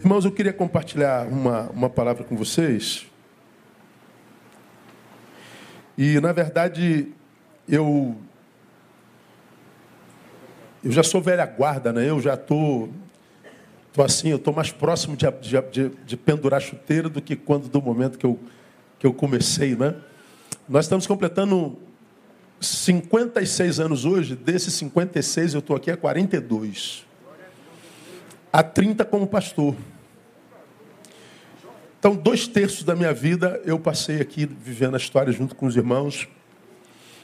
Irmãos, eu queria compartilhar uma, uma palavra com vocês. E, na verdade, eu. Eu já sou velha guarda, né? Eu já estou. Tô, tô assim, eu estou mais próximo de, de, de, pendurar chuteira do que quando do momento que eu, que eu comecei, né? Nós estamos completando 56 anos hoje, desses 56 eu estou aqui há 42 há 30 como pastor. Então, dois terços da minha vida eu passei aqui vivendo a história junto com os irmãos,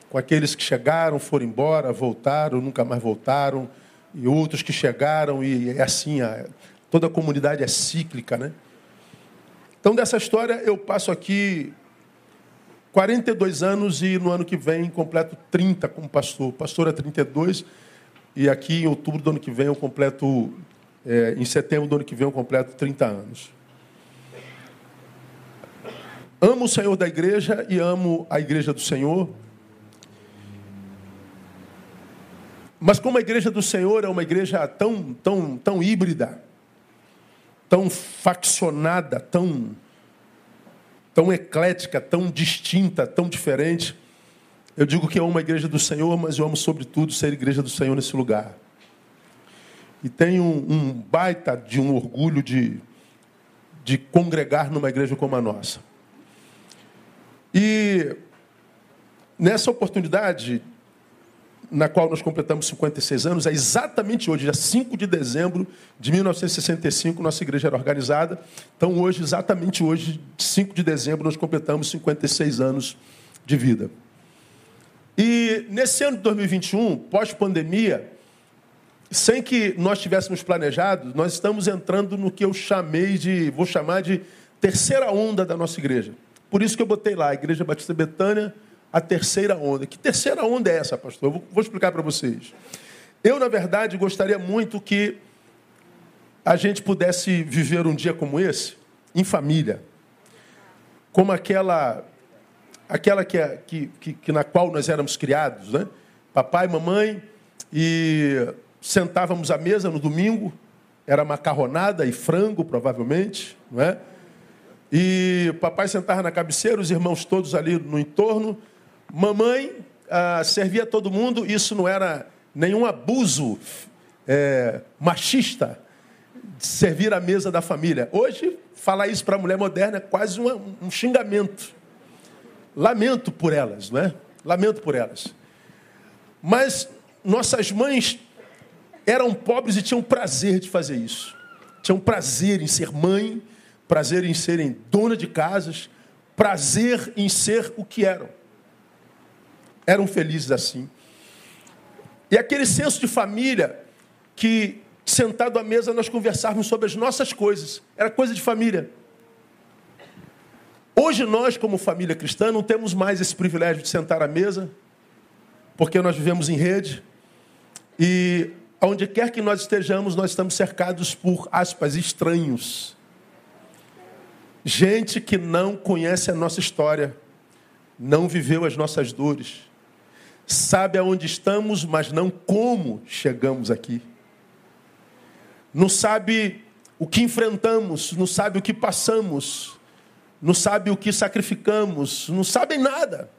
com aqueles que chegaram, foram embora, voltaram, nunca mais voltaram, e outros que chegaram, e é assim, a, toda a comunidade é cíclica, né? Então, dessa história, eu passo aqui 42 anos e no ano que vem completo 30 como pastor. Pastor é 32, e aqui em outubro do ano que vem eu completo é, em setembro do ano que vem eu completo 30 anos. Amo o Senhor da igreja e amo a igreja do Senhor. Mas como a igreja do Senhor é uma igreja tão, tão, tão híbrida, tão faccionada, tão, tão eclética, tão distinta, tão diferente, eu digo que eu amo a igreja do Senhor, mas eu amo sobretudo ser igreja do Senhor nesse lugar e tenho um, baita de um orgulho de, de congregar numa igreja como a nossa. E nessa oportunidade, na qual nós completamos 56 anos, é exatamente hoje, dia 5 de dezembro de 1965, nossa igreja era organizada. Então, hoje, exatamente hoje, 5 de dezembro, nós completamos 56 anos de vida. E nesse ano de 2021, pós-pandemia, sem que nós tivéssemos planejado, nós estamos entrando no que eu chamei de, vou chamar de terceira onda da nossa igreja. Por isso que eu botei lá, a Igreja Batista Betânia, a terceira onda. Que terceira onda é essa, pastor? Eu vou, explicar para vocês. Eu, na verdade, gostaria muito que a gente pudesse viver um dia como esse, em família. Como aquela aquela que, é, que, que na qual nós éramos criados, né? Papai, mamãe e sentávamos à mesa no domingo, era macarronada e frango, provavelmente, não é? E o papai sentava na cabeceira, os irmãos todos ali no entorno. Mamãe ah, servia todo mundo, isso não era nenhum abuso é, machista de servir a mesa da família. Hoje, falar isso para a mulher moderna é quase um xingamento. Lamento por elas, não é? Lamento por elas. Mas nossas mães eram pobres e tinham prazer de fazer isso. Tinham prazer em ser mãe, prazer em serem dona de casas, prazer em ser o que eram. Eram felizes assim. E aquele senso de família que, sentado à mesa, nós conversávamos sobre as nossas coisas. Era coisa de família. Hoje nós, como família cristã, não temos mais esse privilégio de sentar à mesa, porque nós vivemos em rede. E Onde quer que nós estejamos, nós estamos cercados por, aspas, estranhos. Gente que não conhece a nossa história, não viveu as nossas dores, sabe aonde estamos, mas não como chegamos aqui. Não sabe o que enfrentamos, não sabe o que passamos, não sabe o que sacrificamos, não sabem nada.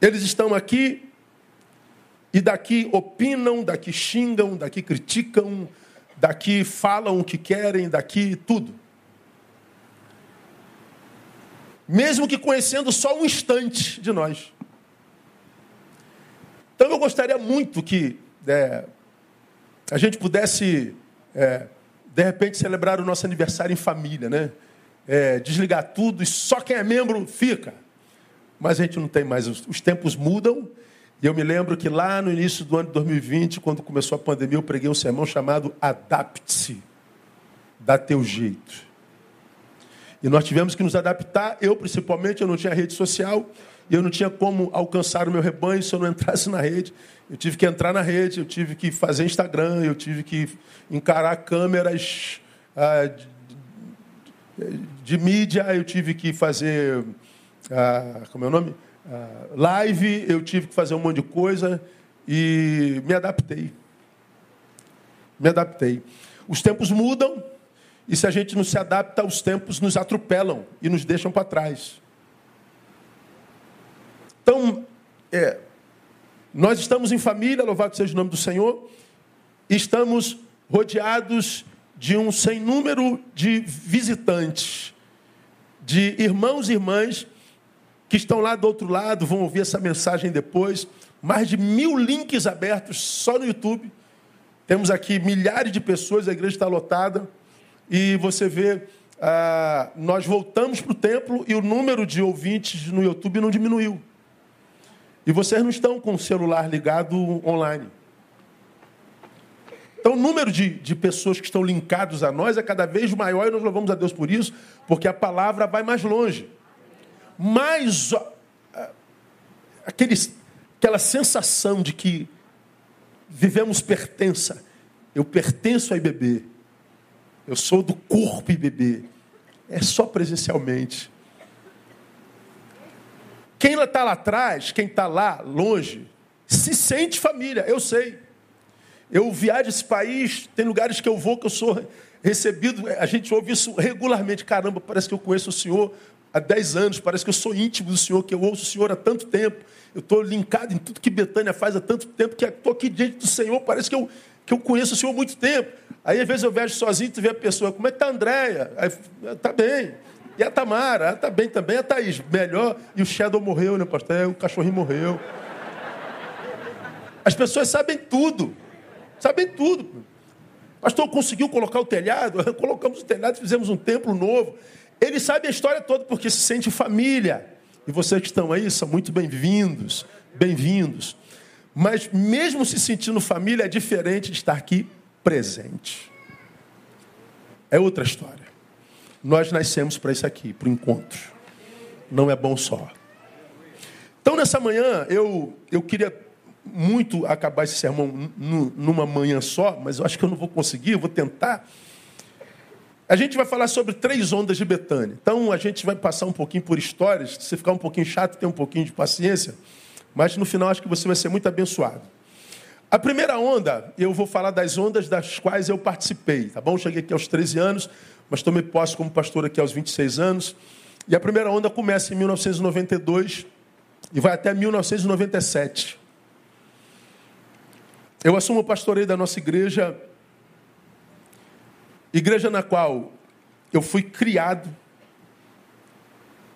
Eles estão aqui e daqui opinam, daqui xingam, daqui criticam, daqui falam o que querem, daqui tudo. Mesmo que conhecendo só um instante de nós. Então eu gostaria muito que é, a gente pudesse, é, de repente, celebrar o nosso aniversário em família, né? É, desligar tudo e só quem é membro fica. Mas a gente não tem mais, os, os tempos mudam e eu me lembro que lá no início do ano de 2020, quando começou a pandemia, eu preguei um sermão chamado Adapte-se, dá teu jeito. E nós tivemos que nos adaptar, eu principalmente, eu não tinha rede social, e eu não tinha como alcançar o meu rebanho se eu não entrasse na rede. Eu tive que entrar na rede, eu tive que fazer Instagram, eu tive que encarar câmeras ah, de, de, mídia, eu tive que fazer. Ah, como é o nome? Ah, live, eu tive que fazer um monte de coisa e me adaptei. Me adaptei. Os tempos mudam e se a gente não se adapta, os tempos nos atropelam e nos deixam para trás. Então, é, nós estamos em família, louvado seja o nome do Senhor, estamos rodeados de um sem número de visitantes, de irmãos e irmãs que estão lá do outro lado, vão ouvir essa mensagem depois. Mais de mil links abertos só no YouTube. Temos aqui milhares de pessoas, a igreja está lotada. E você vê, ah, nós voltamos para o templo e o número de ouvintes no YouTube não diminuiu. E vocês não estão com o celular ligado online. Então, o número de, de pessoas que estão linkados a nós é cada vez maior e nós louvamos a Deus por isso, porque a palavra vai mais longe. Mas aquele, aquela sensação de que vivemos pertença. Eu pertenço a IBB. Eu sou do corpo IBB. É só presencialmente. Quem está lá atrás, quem está lá longe, se sente família, eu sei. Eu viajo esse país, tem lugares que eu vou que eu sou recebido, a gente ouve isso regularmente. Caramba, parece que eu conheço o Senhor há 10 anos, parece que eu sou íntimo do Senhor, que eu ouço o Senhor há tanto tempo. Eu estou linkado em tudo que Betânia faz há tanto tempo, que estou aqui diante do Senhor, parece que eu, que eu conheço o Senhor há muito tempo. Aí às vezes eu vejo sozinho e vê a pessoa, como é que está a Andréia? Está bem. E a Tamara, está bem também, a Thaís, melhor. E o Shadow morreu, né, pastor? É, o cachorrinho morreu. As pessoas sabem tudo. Sabem tudo. Pastor, conseguiu colocar o telhado? Colocamos o telhado, fizemos um templo novo. Ele sabe a história toda porque se sente família. E vocês que estão aí são muito bem-vindos, bem-vindos. Mas mesmo se sentindo família, é diferente de estar aqui presente. É outra história. Nós nascemos para isso aqui, para o encontro. Não é bom só. Então, nessa manhã, eu, eu queria muito acabar esse sermão numa manhã só, mas eu acho que eu não vou conseguir, eu vou tentar. A gente vai falar sobre três ondas de Betânia. Então, a gente vai passar um pouquinho por histórias. Se ficar um pouquinho chato, tem um pouquinho de paciência. Mas no final, acho que você vai ser muito abençoado. A primeira onda, eu vou falar das ondas das quais eu participei, tá bom? Cheguei aqui aos 13 anos, mas tomei posse como pastor aqui aos 26 anos. E a primeira onda começa em 1992 e vai até 1997. Eu assumo o pastoreio da nossa igreja, igreja na qual eu fui criado,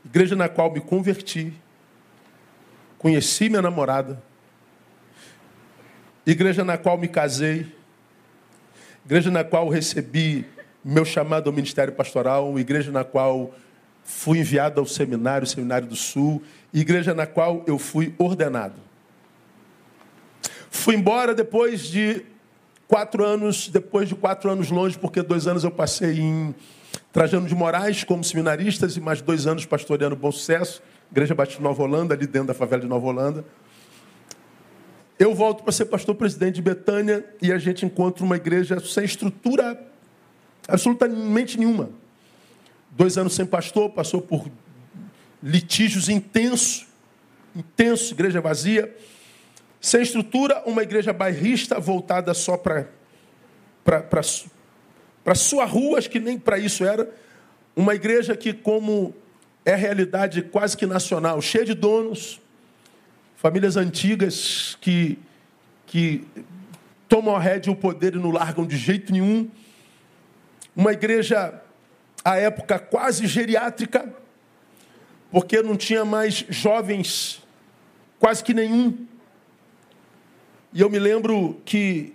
igreja na qual me converti, conheci minha namorada, igreja na qual me casei, igreja na qual recebi meu chamado ao ministério pastoral, igreja na qual fui enviado ao seminário, Seminário do Sul, igreja na qual eu fui ordenado. Fui embora depois de quatro anos, depois de quatro anos longe, porque dois anos eu passei em Trajano de Moraes como seminaristas e mais dois anos pastoreando Bom Sucesso, Igreja Batista Nova Holanda, ali dentro da favela de Nova Holanda. Eu volto para ser pastor presidente de Betânia e a gente encontra uma igreja sem estrutura Absolutamente nenhuma. Dois anos sem pastor, passou por litígios intensos, intenso, igreja vazia, sem estrutura, uma igreja bairrista voltada só para para sua rua, acho que nem para isso era, uma igreja que como é realidade quase que nacional, cheia de donos, famílias antigas que que tomam a rédea e o poder e não largam de jeito nenhum uma igreja, à época, quase geriátrica, porque não tinha mais jovens, quase que nenhum. E eu me lembro que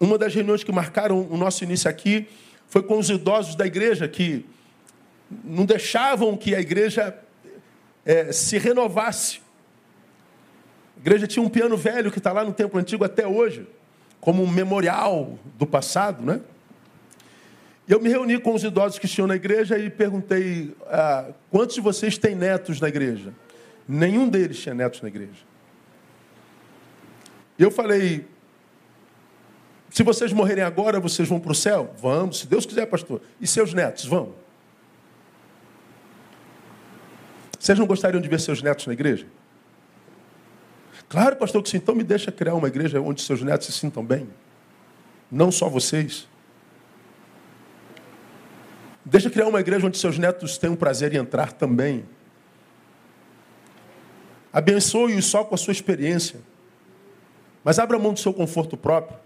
uma das reuniões que marcaram o nosso início aqui foi com os idosos da igreja, que não deixavam que a igreja é, se renovasse. A igreja tinha um piano velho que está lá no templo antigo até hoje, como um memorial do passado, né? Eu me reuni com os idosos que tinham na igreja e perguntei: ah, quantos de vocês têm netos na igreja? Nenhum deles tinha netos na igreja. E eu falei: se vocês morrerem agora, vocês vão para o céu? Vamos, se Deus quiser, pastor. E seus netos, vão? Vocês não gostariam de ver seus netos na igreja? Claro, pastor, que sim. Então me deixa criar uma igreja onde seus netos se sintam bem. Não só vocês. Deixa criar uma igreja onde seus netos tenham prazer em entrar também. Abençoe-os só com a sua experiência. Mas abra mão do seu conforto próprio.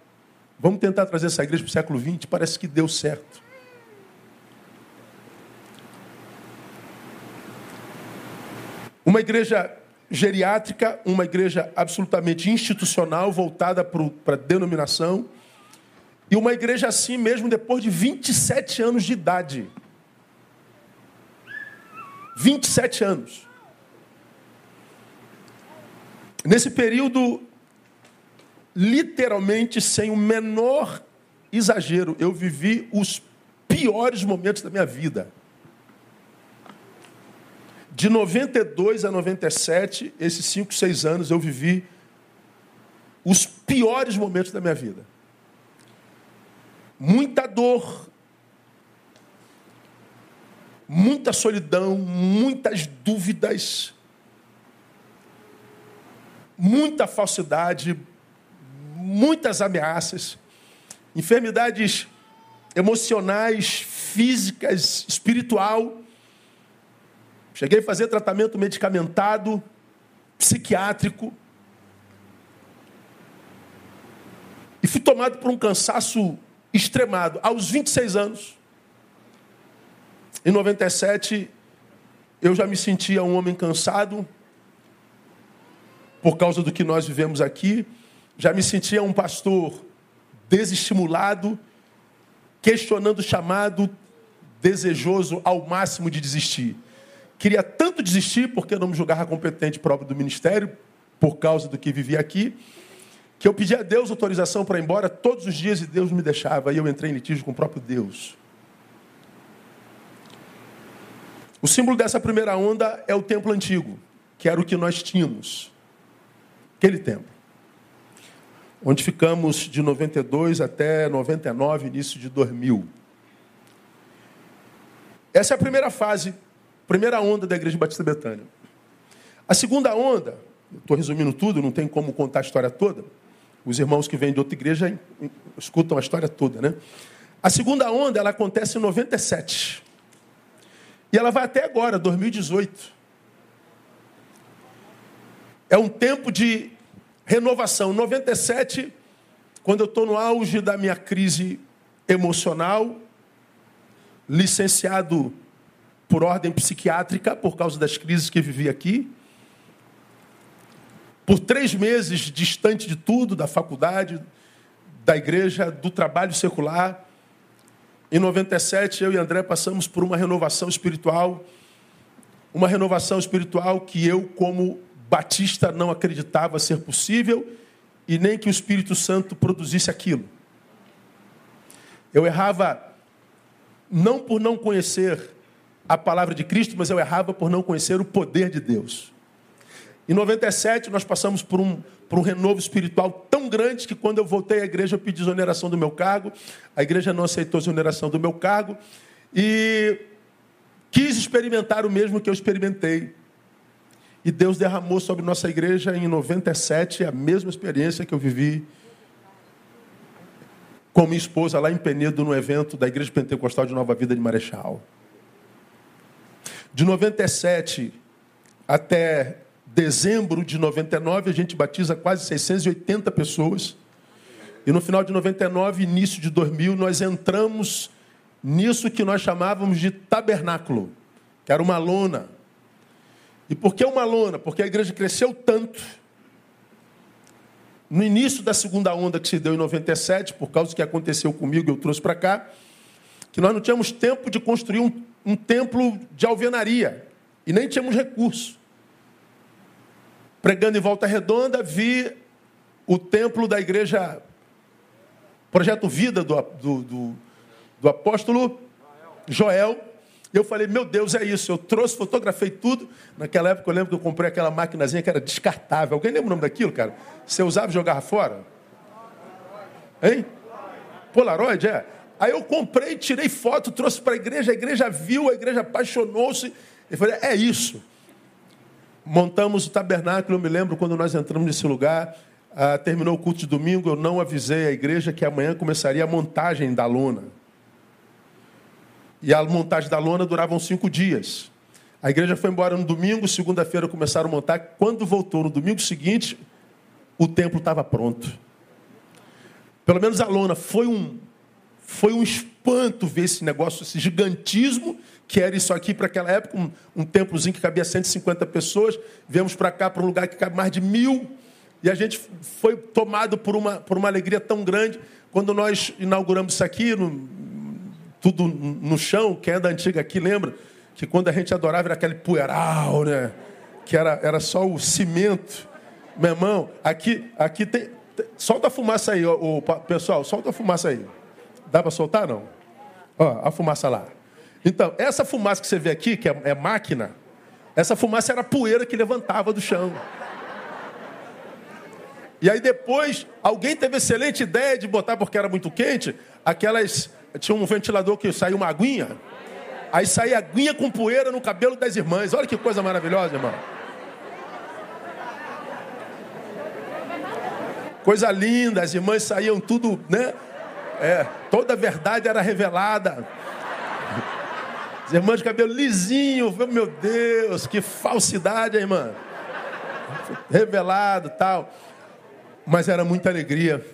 Vamos tentar trazer essa igreja para o século XX. Parece que deu certo. Uma igreja geriátrica, uma igreja absolutamente institucional, voltada para a denominação, e uma igreja assim mesmo depois de 27 anos de idade. 27 anos. Nesse período, literalmente, sem o menor exagero, eu vivi os piores momentos da minha vida. De 92 a 97, esses 5, 6 anos, eu vivi os piores momentos da minha vida. Muita dor, muita solidão, muitas dúvidas, muita falsidade, muitas ameaças, enfermidades emocionais, físicas, espiritual Cheguei a fazer tratamento medicamentado, psiquiátrico. E fui tomado por um cansaço extremado aos 26 anos. Em 97, eu já me sentia um homem cansado por causa do que nós vivemos aqui. Já me sentia um pastor desestimulado, questionando o chamado, desejoso ao máximo de desistir. Queria tanto desistir porque eu não me julgava competente próprio do ministério, por causa do que vivia aqui, que eu pedi a Deus autorização para ir embora todos os dias e Deus me deixava. E eu entrei em litígio com o próprio Deus. O símbolo dessa primeira onda é o templo antigo, que era o que nós tínhamos. Aquele templo. Onde ficamos de 92 até 99, início de 2000. Essa é a primeira fase Primeira onda da Igreja Batista Betânia. A segunda onda, estou resumindo tudo, não tem como contar a história toda. Os irmãos que vêm de outra igreja escutam a história toda, né? A segunda onda, ela acontece em 97. E ela vai até agora, 2018. É um tempo de renovação. 97, quando eu estou no auge da minha crise emocional, licenciado por ordem psiquiátrica, por causa das crises que vivi aqui. Por três meses distante de tudo, da faculdade, da igreja, do trabalho secular. Em 97, eu e André passamos por uma renovação espiritual. Uma renovação espiritual que eu, como batista, não acreditava ser possível e nem que o Espírito Santo produzisse aquilo. Eu errava não por não conhecer a palavra de Cristo, mas eu errava por não conhecer o poder de Deus. Em 97, nós passamos por um, por um renovo espiritual tão grande que quando eu voltei à igreja, eu pedi exoneração do meu cargo. A igreja não aceitou a exoneração do meu cargo. E quis experimentar o mesmo que eu experimentei. E Deus derramou sobre nossa igreja em 97 a mesma experiência que eu vivi com minha esposa lá em Penedo, no evento da Igreja Pentecostal de Nova Vida de Marechal. De 97 até dezembro de 99, a gente batiza quase 680 pessoas. E no final de 99, início de 2000, nós entramos nisso que nós chamávamos de tabernáculo, que era uma lona. E por que uma lona? Porque a igreja cresceu tanto. No início da segunda onda que se deu em 97, por causa do que aconteceu comigo, eu trouxe para cá, que nós não tínhamos tempo de construir um um templo de alvenaria e nem tínhamos recurso. Pregando em volta redonda, vi o templo da igreja, projeto Vida do, do, do, do apóstolo Joel. E eu falei, meu Deus, é isso. Eu trouxe, fotografei tudo. Naquela época eu lembro que eu comprei aquela maquinazinha que era descartável. Alguém lembra o nome daquilo, cara? Você usava e jogava fora? Hein? Polaroid, é. Aí eu comprei, tirei foto, trouxe para a igreja, a igreja viu, a igreja apaixonou-se. E falei, é isso. Montamos o tabernáculo, eu me lembro quando nós entramos nesse lugar, ah, terminou o culto de domingo, eu não avisei a igreja que amanhã começaria a montagem da lona. E a montagem da lona durava cinco dias. A igreja foi embora no domingo, segunda-feira começaram a montar. Quando voltou no domingo seguinte, o templo estava pronto. Pelo menos a lona foi um foi um espanto ver esse negócio, esse gigantismo que era isso aqui para aquela época, um, um templozinho que cabia 150 pessoas. Viemos para cá, para um lugar que cabe mais de mil. E a gente foi tomado por uma, por uma alegria tão grande. Quando nós inauguramos isso aqui, no, tudo no chão, quem é da antiga aqui lembra que quando a gente adorava era aquele poeiral, né? Que era, era só o cimento. Meu irmão, aqui, aqui tem. Solta a fumaça aí, ó, ó, pessoal, solta a fumaça aí. Dá para soltar não? Ó, a fumaça lá. Então, essa fumaça que você vê aqui, que é, é máquina, essa fumaça era poeira que levantava do chão. E aí depois, alguém teve a excelente ideia de botar, porque era muito quente, aquelas. Tinha um ventilador que saiu uma aguinha. Aí saía aguinha com poeira no cabelo das irmãs. Olha que coisa maravilhosa, irmão. Coisa linda, as irmãs saíam tudo, né? É, toda a verdade era revelada. As irmãs de cabelo lisinho, meu Deus, que falsidade, irmã. Revelado tal. Mas era muita alegria.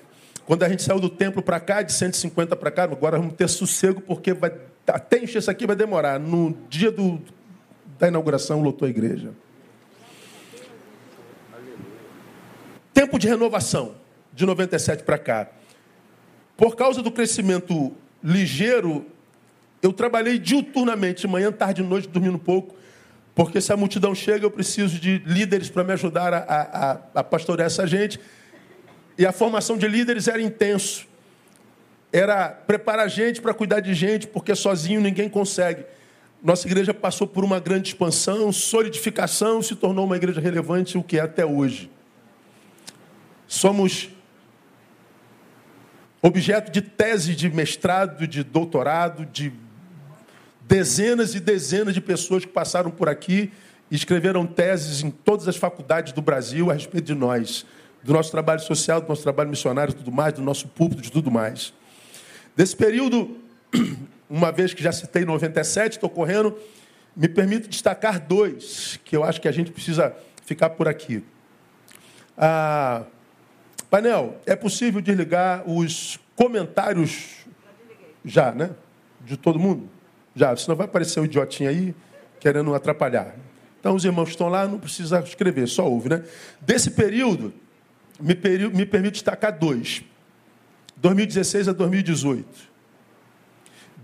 Quando a gente saiu do templo para cá, de 150 para cá, agora vamos ter sossego, porque vai, até encher isso aqui vai demorar. No dia do, da inauguração, lotou a igreja. Tempo de renovação, de 97 para cá. Por causa do crescimento ligeiro, eu trabalhei diuturnamente, manhã, tarde, noite, dormindo pouco, porque se a multidão chega, eu preciso de líderes para me ajudar a, a, a pastorear essa gente. E a formação de líderes era intenso. Era preparar gente para cuidar de gente, porque sozinho ninguém consegue. Nossa igreja passou por uma grande expansão, solidificação, se tornou uma igreja relevante, o que é até hoje. Somos objeto de tese de mestrado, de doutorado, de dezenas e dezenas de pessoas que passaram por aqui e escreveram teses em todas as faculdades do Brasil a respeito de nós, do nosso trabalho social, do nosso trabalho missionário, tudo mais, do nosso público, de tudo mais. Desse período, uma vez que já citei 97, estou correndo, me permito destacar dois que eu acho que a gente precisa ficar por aqui. Ah, Painel, é possível desligar os comentários já, né? De todo mundo? Já, senão vai aparecer o um idiotinho aí querendo atrapalhar. Então os irmãos estão lá não precisa escrever, só ouve, né? Desse período, me, peri me permite destacar dois. 2016 a 2018.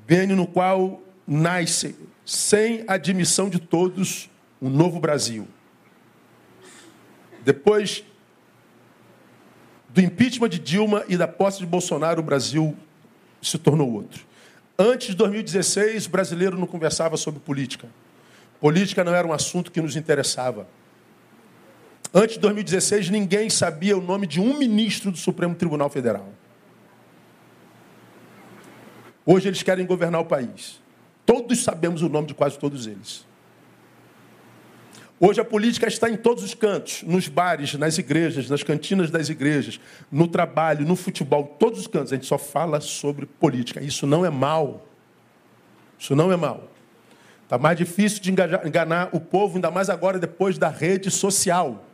Bênio no qual nasce, sem admissão de todos, um novo Brasil. Depois do impeachment de Dilma e da posse de Bolsonaro, o Brasil se tornou outro. Antes de 2016, o brasileiro não conversava sobre política. Política não era um assunto que nos interessava. Antes de 2016, ninguém sabia o nome de um ministro do Supremo Tribunal Federal. Hoje eles querem governar o país. Todos sabemos o nome de quase todos eles. Hoje a política está em todos os cantos, nos bares, nas igrejas, nas cantinas das igrejas, no trabalho, no futebol, todos os cantos. A gente só fala sobre política. Isso não é mal. Isso não é mal. Está mais difícil de enganar o povo, ainda mais agora depois da rede social.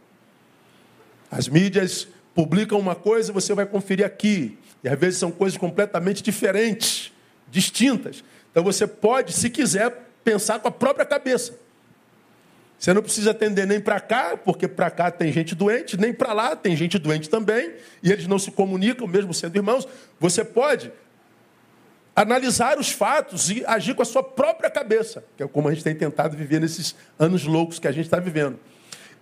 As mídias publicam uma coisa, você vai conferir aqui. E às vezes são coisas completamente diferentes, distintas. Então você pode, se quiser, pensar com a própria cabeça. Você não precisa atender nem para cá, porque para cá tem gente doente, nem para lá tem gente doente também, e eles não se comunicam, mesmo sendo irmãos. Você pode analisar os fatos e agir com a sua própria cabeça, que é como a gente tem tentado viver nesses anos loucos que a gente está vivendo.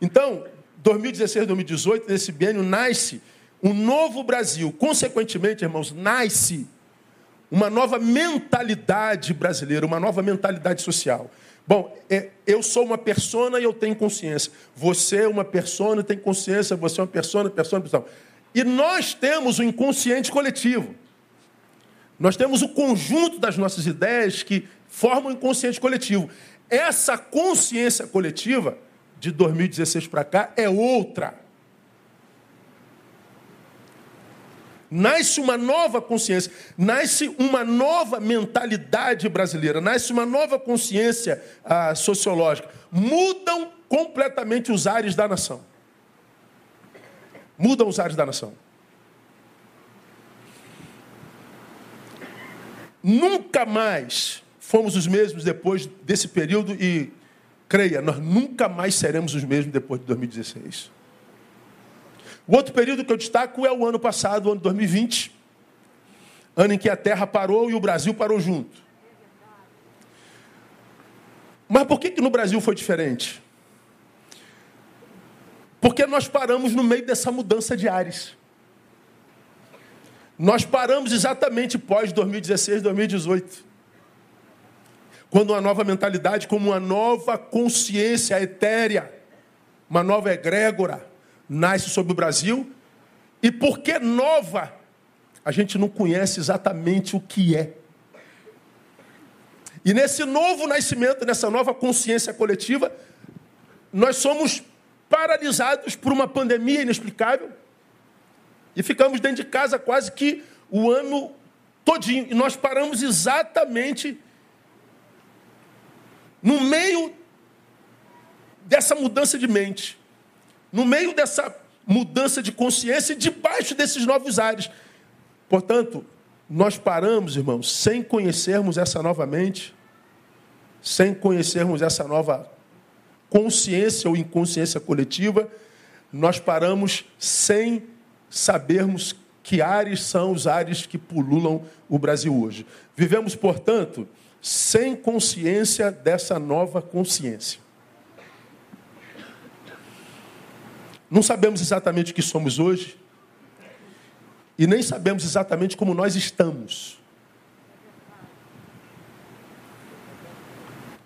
Então, 2016, 2018, nesse biênio, nasce um novo Brasil. Consequentemente, irmãos, nasce uma nova mentalidade brasileira, uma nova mentalidade social. Bom, é, eu sou uma persona e eu tenho consciência. Você é uma persona e tem consciência. Você é uma persona, persona, persona. E nós temos o inconsciente coletivo. Nós temos o conjunto das nossas ideias que formam o inconsciente coletivo. Essa consciência coletiva, de 2016 para cá, é outra. Nasce uma nova consciência, nasce uma nova mentalidade brasileira, nasce uma nova consciência ah, sociológica. Mudam completamente os ares da nação. Mudam os ares da nação. Nunca mais fomos os mesmos depois desse período e, creia, nós nunca mais seremos os mesmos depois de 2016. O outro período que eu destaco é o ano passado, o ano 2020, ano em que a Terra parou e o Brasil parou junto. Mas por que, que no Brasil foi diferente? Porque nós paramos no meio dessa mudança de ares. Nós paramos exatamente pós 2016, 2018. Quando uma nova mentalidade, como uma nova consciência etérea, uma nova egrégora, nasce sobre o Brasil. E porque nova, a gente não conhece exatamente o que é. E nesse novo nascimento, nessa nova consciência coletiva, nós somos paralisados por uma pandemia inexplicável e ficamos dentro de casa quase que o ano todinho. E nós paramos exatamente no meio dessa mudança de mente no meio dessa mudança de consciência e debaixo desses novos ares. Portanto, nós paramos, irmãos, sem conhecermos essa nova mente, sem conhecermos essa nova consciência ou inconsciência coletiva, nós paramos sem sabermos que ares são os ares que pululam o Brasil hoje. Vivemos, portanto, sem consciência dessa nova consciência. Não sabemos exatamente o que somos hoje e nem sabemos exatamente como nós estamos.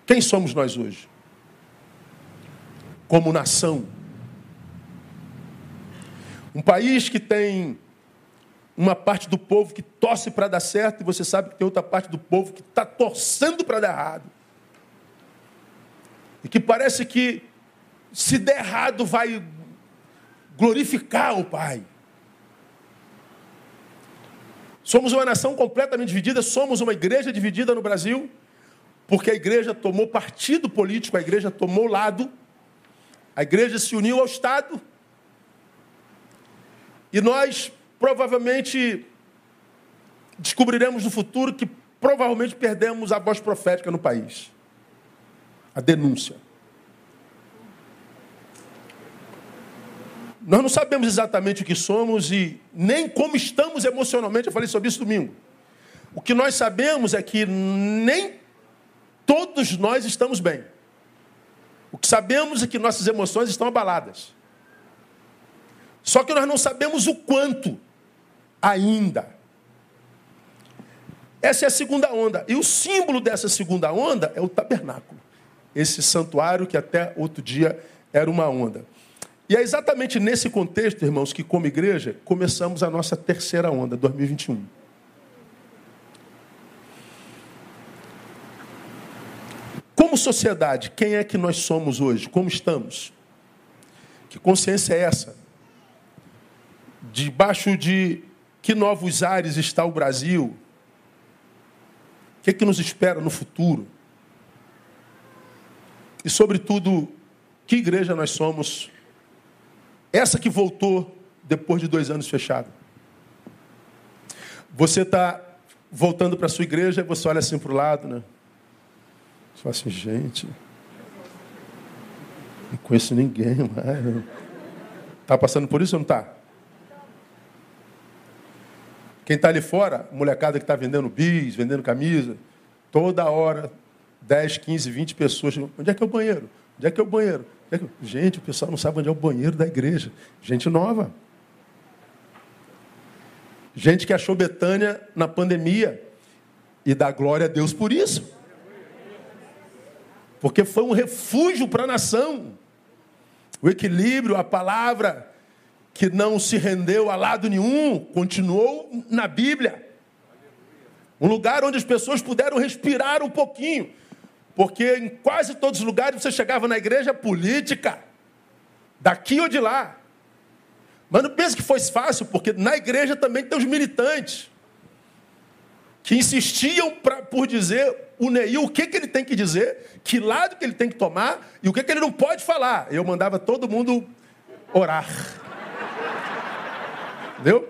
Quem somos nós hoje? Como nação. Um país que tem uma parte do povo que torce para dar certo e você sabe que tem outra parte do povo que está torcendo para dar errado. E que parece que se der errado vai glorificar o Pai. Somos uma nação completamente dividida, somos uma igreja dividida no Brasil, porque a igreja tomou partido político, a igreja tomou lado, a igreja se uniu ao Estado, e nós provavelmente descobriremos no futuro que provavelmente perdemos a voz profética no país a denúncia. Nós não sabemos exatamente o que somos e nem como estamos emocionalmente. Eu falei sobre isso domingo. O que nós sabemos é que nem todos nós estamos bem. O que sabemos é que nossas emoções estão abaladas. Só que nós não sabemos o quanto ainda. Essa é a segunda onda. E o símbolo dessa segunda onda é o tabernáculo. Esse santuário que até outro dia era uma onda. E é exatamente nesse contexto, irmãos, que como igreja começamos a nossa terceira onda, 2021. Como sociedade, quem é que nós somos hoje? Como estamos? Que consciência é essa? Debaixo de que novos ares está o Brasil? O que, é que nos espera no futuro? E, sobretudo, que igreja nós somos essa que voltou depois de dois anos fechado. Você está voltando para sua igreja e você olha assim para o lado, né? Você fala assim, gente, não conheço ninguém mais. Está passando por isso ou não está? Quem está ali fora, molecada que está vendendo bis, vendendo camisa, toda hora, 10, 15, 20 pessoas. Onde é que é o banheiro? Onde é que é o banheiro? Gente, o pessoal não sabe onde é o banheiro da igreja. Gente nova. Gente que achou Betânia na pandemia. E dá glória a Deus por isso. Porque foi um refúgio para a nação. O equilíbrio, a palavra que não se rendeu a lado nenhum, continuou na Bíblia. Um lugar onde as pessoas puderam respirar um pouquinho. Porque em quase todos os lugares você chegava na igreja política, daqui ou de lá. Mas não pense que foi fácil, porque na igreja também tem os militantes que insistiam pra, por dizer o Neil o que, que ele tem que dizer, que lado que ele tem que tomar e o que, que ele não pode falar. Eu mandava todo mundo orar. Entendeu?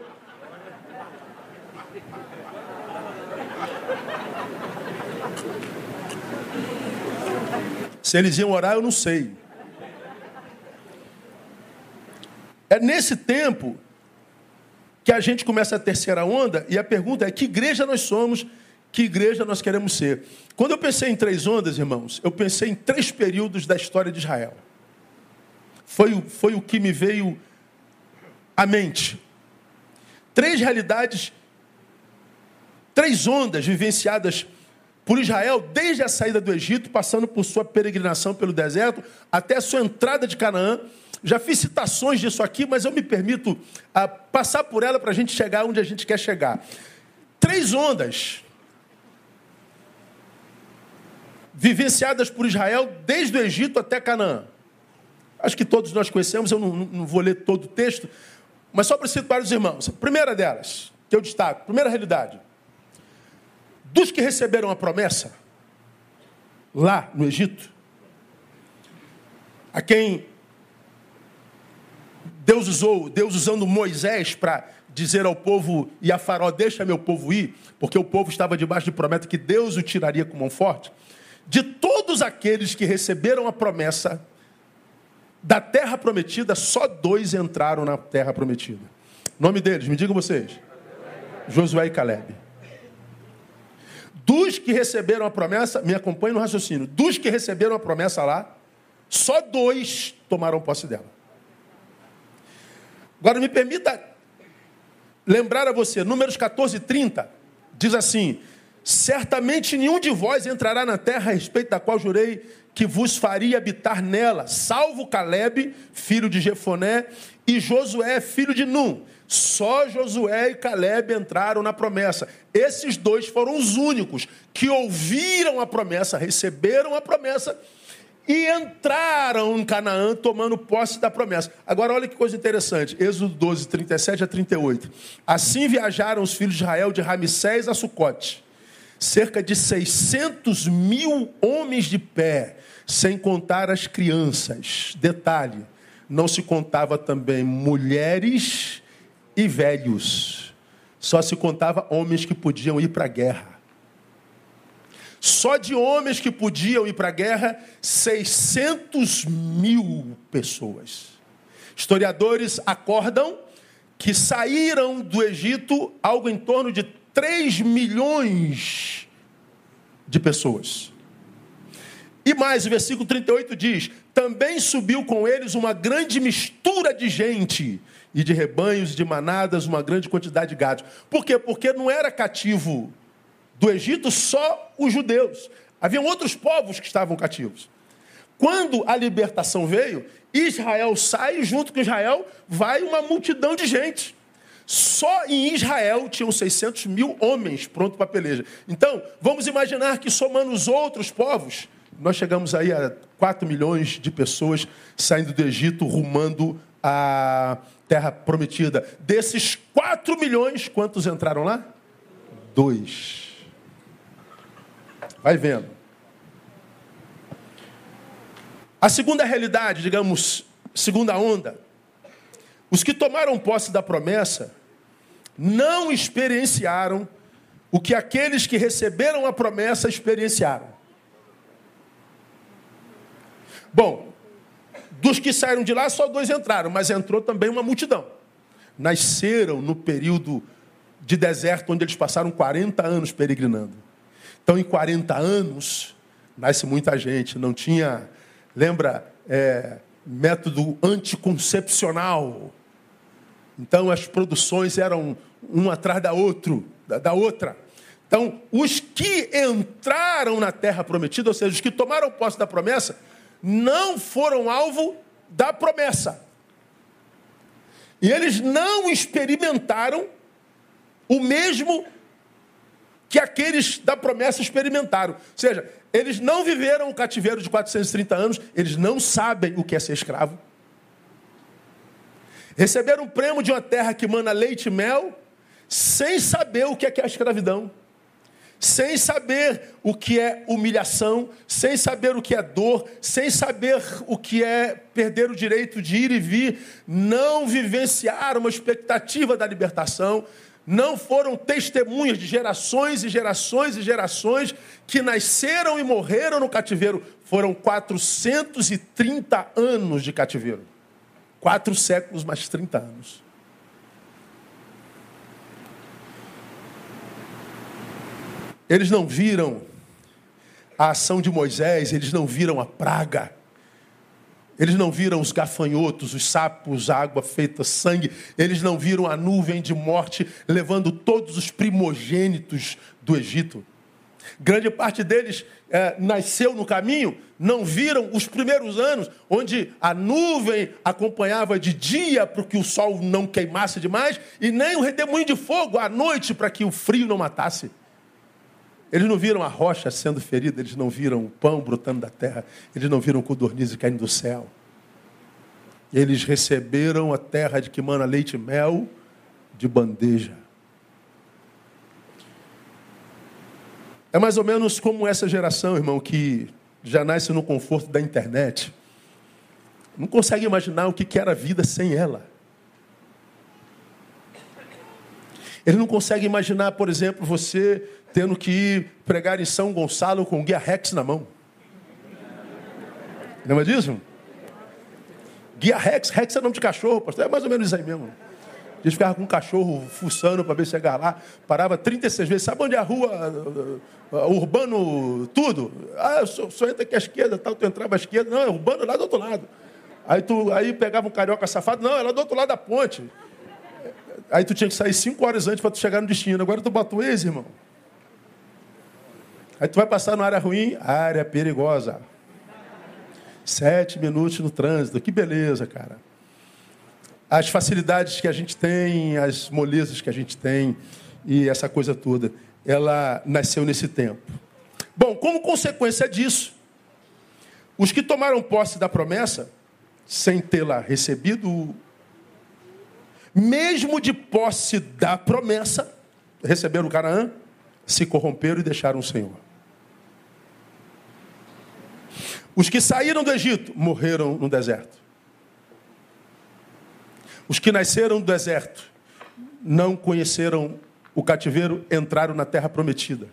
Se eles iam orar, eu não sei. É nesse tempo que a gente começa a terceira onda e a pergunta é: que igreja nós somos? Que igreja nós queremos ser? Quando eu pensei em três ondas, irmãos, eu pensei em três períodos da história de Israel. Foi, foi o que me veio à mente. Três realidades, três ondas vivenciadas por Israel desde a saída do Egito, passando por sua peregrinação pelo deserto, até a sua entrada de Canaã. Já fiz citações disso aqui, mas eu me permito ah, passar por ela para a gente chegar onde a gente quer chegar. Três ondas vivenciadas por Israel desde o Egito até Canaã. Acho que todos nós conhecemos, eu não, não vou ler todo o texto, mas só para citar os irmãos. A primeira delas, que eu destaco, primeira realidade dos que receberam a promessa, lá no Egito, a quem Deus usou, Deus usando Moisés para dizer ao povo e a Faraó: Deixa meu povo ir, porque o povo estava debaixo de promessa que Deus o tiraria com mão forte. De todos aqueles que receberam a promessa da terra prometida, só dois entraram na terra prometida. Nome deles, me digam vocês: Josué e Caleb. Dos que receberam a promessa, me acompanhe no raciocínio. Dos que receberam a promessa lá, só dois tomaram posse dela. Agora me permita lembrar a você, Números 14, 30, diz assim: Certamente nenhum de vós entrará na terra a respeito da qual jurei que vos faria habitar nela, salvo Caleb, filho de Jefoné, e Josué, filho de Num. Só Josué e Caleb entraram na promessa. Esses dois foram os únicos que ouviram a promessa, receberam a promessa e entraram em Canaã tomando posse da promessa. Agora, olha que coisa interessante. Êxodo 12, 37 a 38. Assim viajaram os filhos de Israel de Ramsés a Sucote. Cerca de 600 mil homens de pé, sem contar as crianças. Detalhe, não se contava também mulheres e velhos. Só se contava homens que podiam ir para a guerra. Só de homens que podiam ir para a guerra, 600 mil pessoas. Historiadores acordam que saíram do Egito algo em torno de 3 milhões de pessoas. E mais, o versículo 38 diz: Também subiu com eles uma grande mistura de gente, e de rebanhos, de manadas, uma grande quantidade de gados. Por quê? Porque não era cativo do Egito só os judeus. Haviam outros povos que estavam cativos. Quando a libertação veio, Israel sai junto com Israel vai uma multidão de gente. Só em Israel tinham 600 mil homens prontos para peleja. Então, vamos imaginar que somando os outros povos, nós chegamos aí a 4 milhões de pessoas saindo do Egito rumando a terra prometida. Desses 4 milhões, quantos entraram lá? Dois. Vai vendo. A segunda realidade, digamos, segunda onda. Os que tomaram posse da promessa não experienciaram o que aqueles que receberam a promessa experienciaram. Bom, dos que saíram de lá, só dois entraram, mas entrou também uma multidão. Nasceram no período de deserto, onde eles passaram 40 anos peregrinando. Então, em 40 anos, nasce muita gente. Não tinha, lembra, é, método anticoncepcional. Então, as produções eram um atrás da, outro, da, da outra. Então, os que entraram na terra prometida, ou seja, os que tomaram posse da promessa, não foram alvo da promessa. E eles não experimentaram o mesmo que aqueles da promessa experimentaram. Ou seja, eles não viveram o cativeiro de 430 anos, eles não sabem o que é ser escravo. Receberam um prêmio de uma terra que mana leite e mel, sem saber o que é, que é a escravidão, sem saber o que é humilhação, sem saber o que é dor, sem saber o que é perder o direito de ir e vir, não vivenciaram uma expectativa da libertação, não foram testemunhas de gerações e gerações e gerações que nasceram e morreram no cativeiro. Foram 430 anos de cativeiro. Quatro séculos mais 30 anos. Eles não viram a ação de Moisés, eles não viram a praga. Eles não viram os gafanhotos, os sapos, a água feita sangue. Eles não viram a nuvem de morte levando todos os primogênitos do Egito. Grande parte deles é, nasceu no caminho, não viram os primeiros anos, onde a nuvem acompanhava de dia para que o sol não queimasse demais, e nem o redemoinho de fogo à noite para que o frio não matasse. Eles não viram a rocha sendo ferida, eles não viram o pão brotando da terra, eles não viram o codorniz caindo do céu. Eles receberam a terra de que mana leite e mel de bandeja. É mais ou menos como essa geração, irmão, que já nasce no conforto da internet. Não consegue imaginar o que era a vida sem ela. Ele não consegue imaginar, por exemplo, você tendo que ir pregar em São Gonçalo com o guia Rex na mão. Lembra disso? Guia Rex, Rex é nome de cachorro, pastor. É mais ou menos isso aí mesmo. A gente ficava com um cachorro fuçando para ver se chegava lá, parava 36 vezes. Sabe onde é a rua uh, uh, urbano, tudo? Ah, só, só entra aqui à esquerda, tal, tu entrava à esquerda. Não, é urbano lá do outro lado. Aí tu aí pegava um carioca safado, não, é lá do outro lado da ponte. Aí tu tinha que sair cinco horas antes para tu chegar no destino. Agora tu bota o ex, irmão. Aí tu vai passar numa área ruim, área perigosa. Sete minutos no trânsito, que beleza, cara. As facilidades que a gente tem, as molezas que a gente tem e essa coisa toda, ela nasceu nesse tempo. Bom, como consequência disso, os que tomaram posse da promessa, sem tê-la recebido, mesmo de posse da promessa, receberam o Canaã, se corromperam e deixaram o Senhor. Os que saíram do Egito morreram no deserto. Os que nasceram no deserto não conheceram o cativeiro, entraram na terra prometida.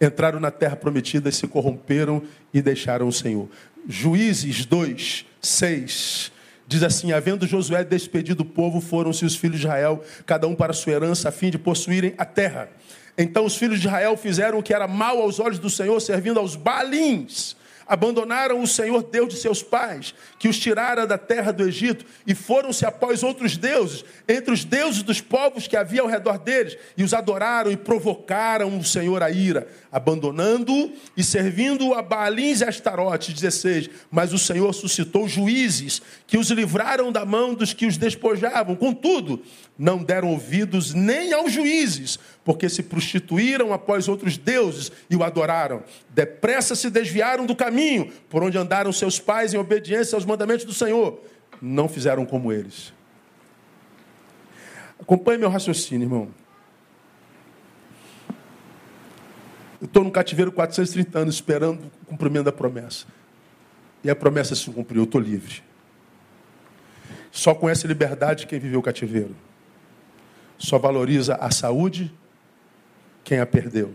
Entraram na terra prometida e se corromperam e deixaram o Senhor. Juízes 2, 6. Diz assim: Havendo Josué despedido o povo, foram-se os filhos de Israel, cada um para sua herança, a fim de possuírem a terra. Então os filhos de Israel fizeram o que era mal aos olhos do Senhor, servindo aos balins abandonaram o Senhor Deus de seus pais, que os tirara da terra do Egito, e foram-se após outros deuses, entre os deuses dos povos que havia ao redor deles, e os adoraram e provocaram o Senhor a ira, abandonando-o e servindo a Baalins e Astarote. 16. Mas o Senhor suscitou juízes que os livraram da mão dos que os despojavam. Contudo, não deram ouvidos nem aos juízes, porque se prostituíram após outros deuses e o adoraram. Depressa se desviaram do caminho por onde andaram seus pais em obediência aos mandamentos do Senhor. Não fizeram como eles. Acompanhe meu raciocínio, irmão. Eu estou no cativeiro 430 anos esperando o cumprimento da promessa. E a promessa se cumpriu, eu estou livre. Só conhece liberdade quem viveu o cativeiro. Só valoriza a saúde quem a perdeu.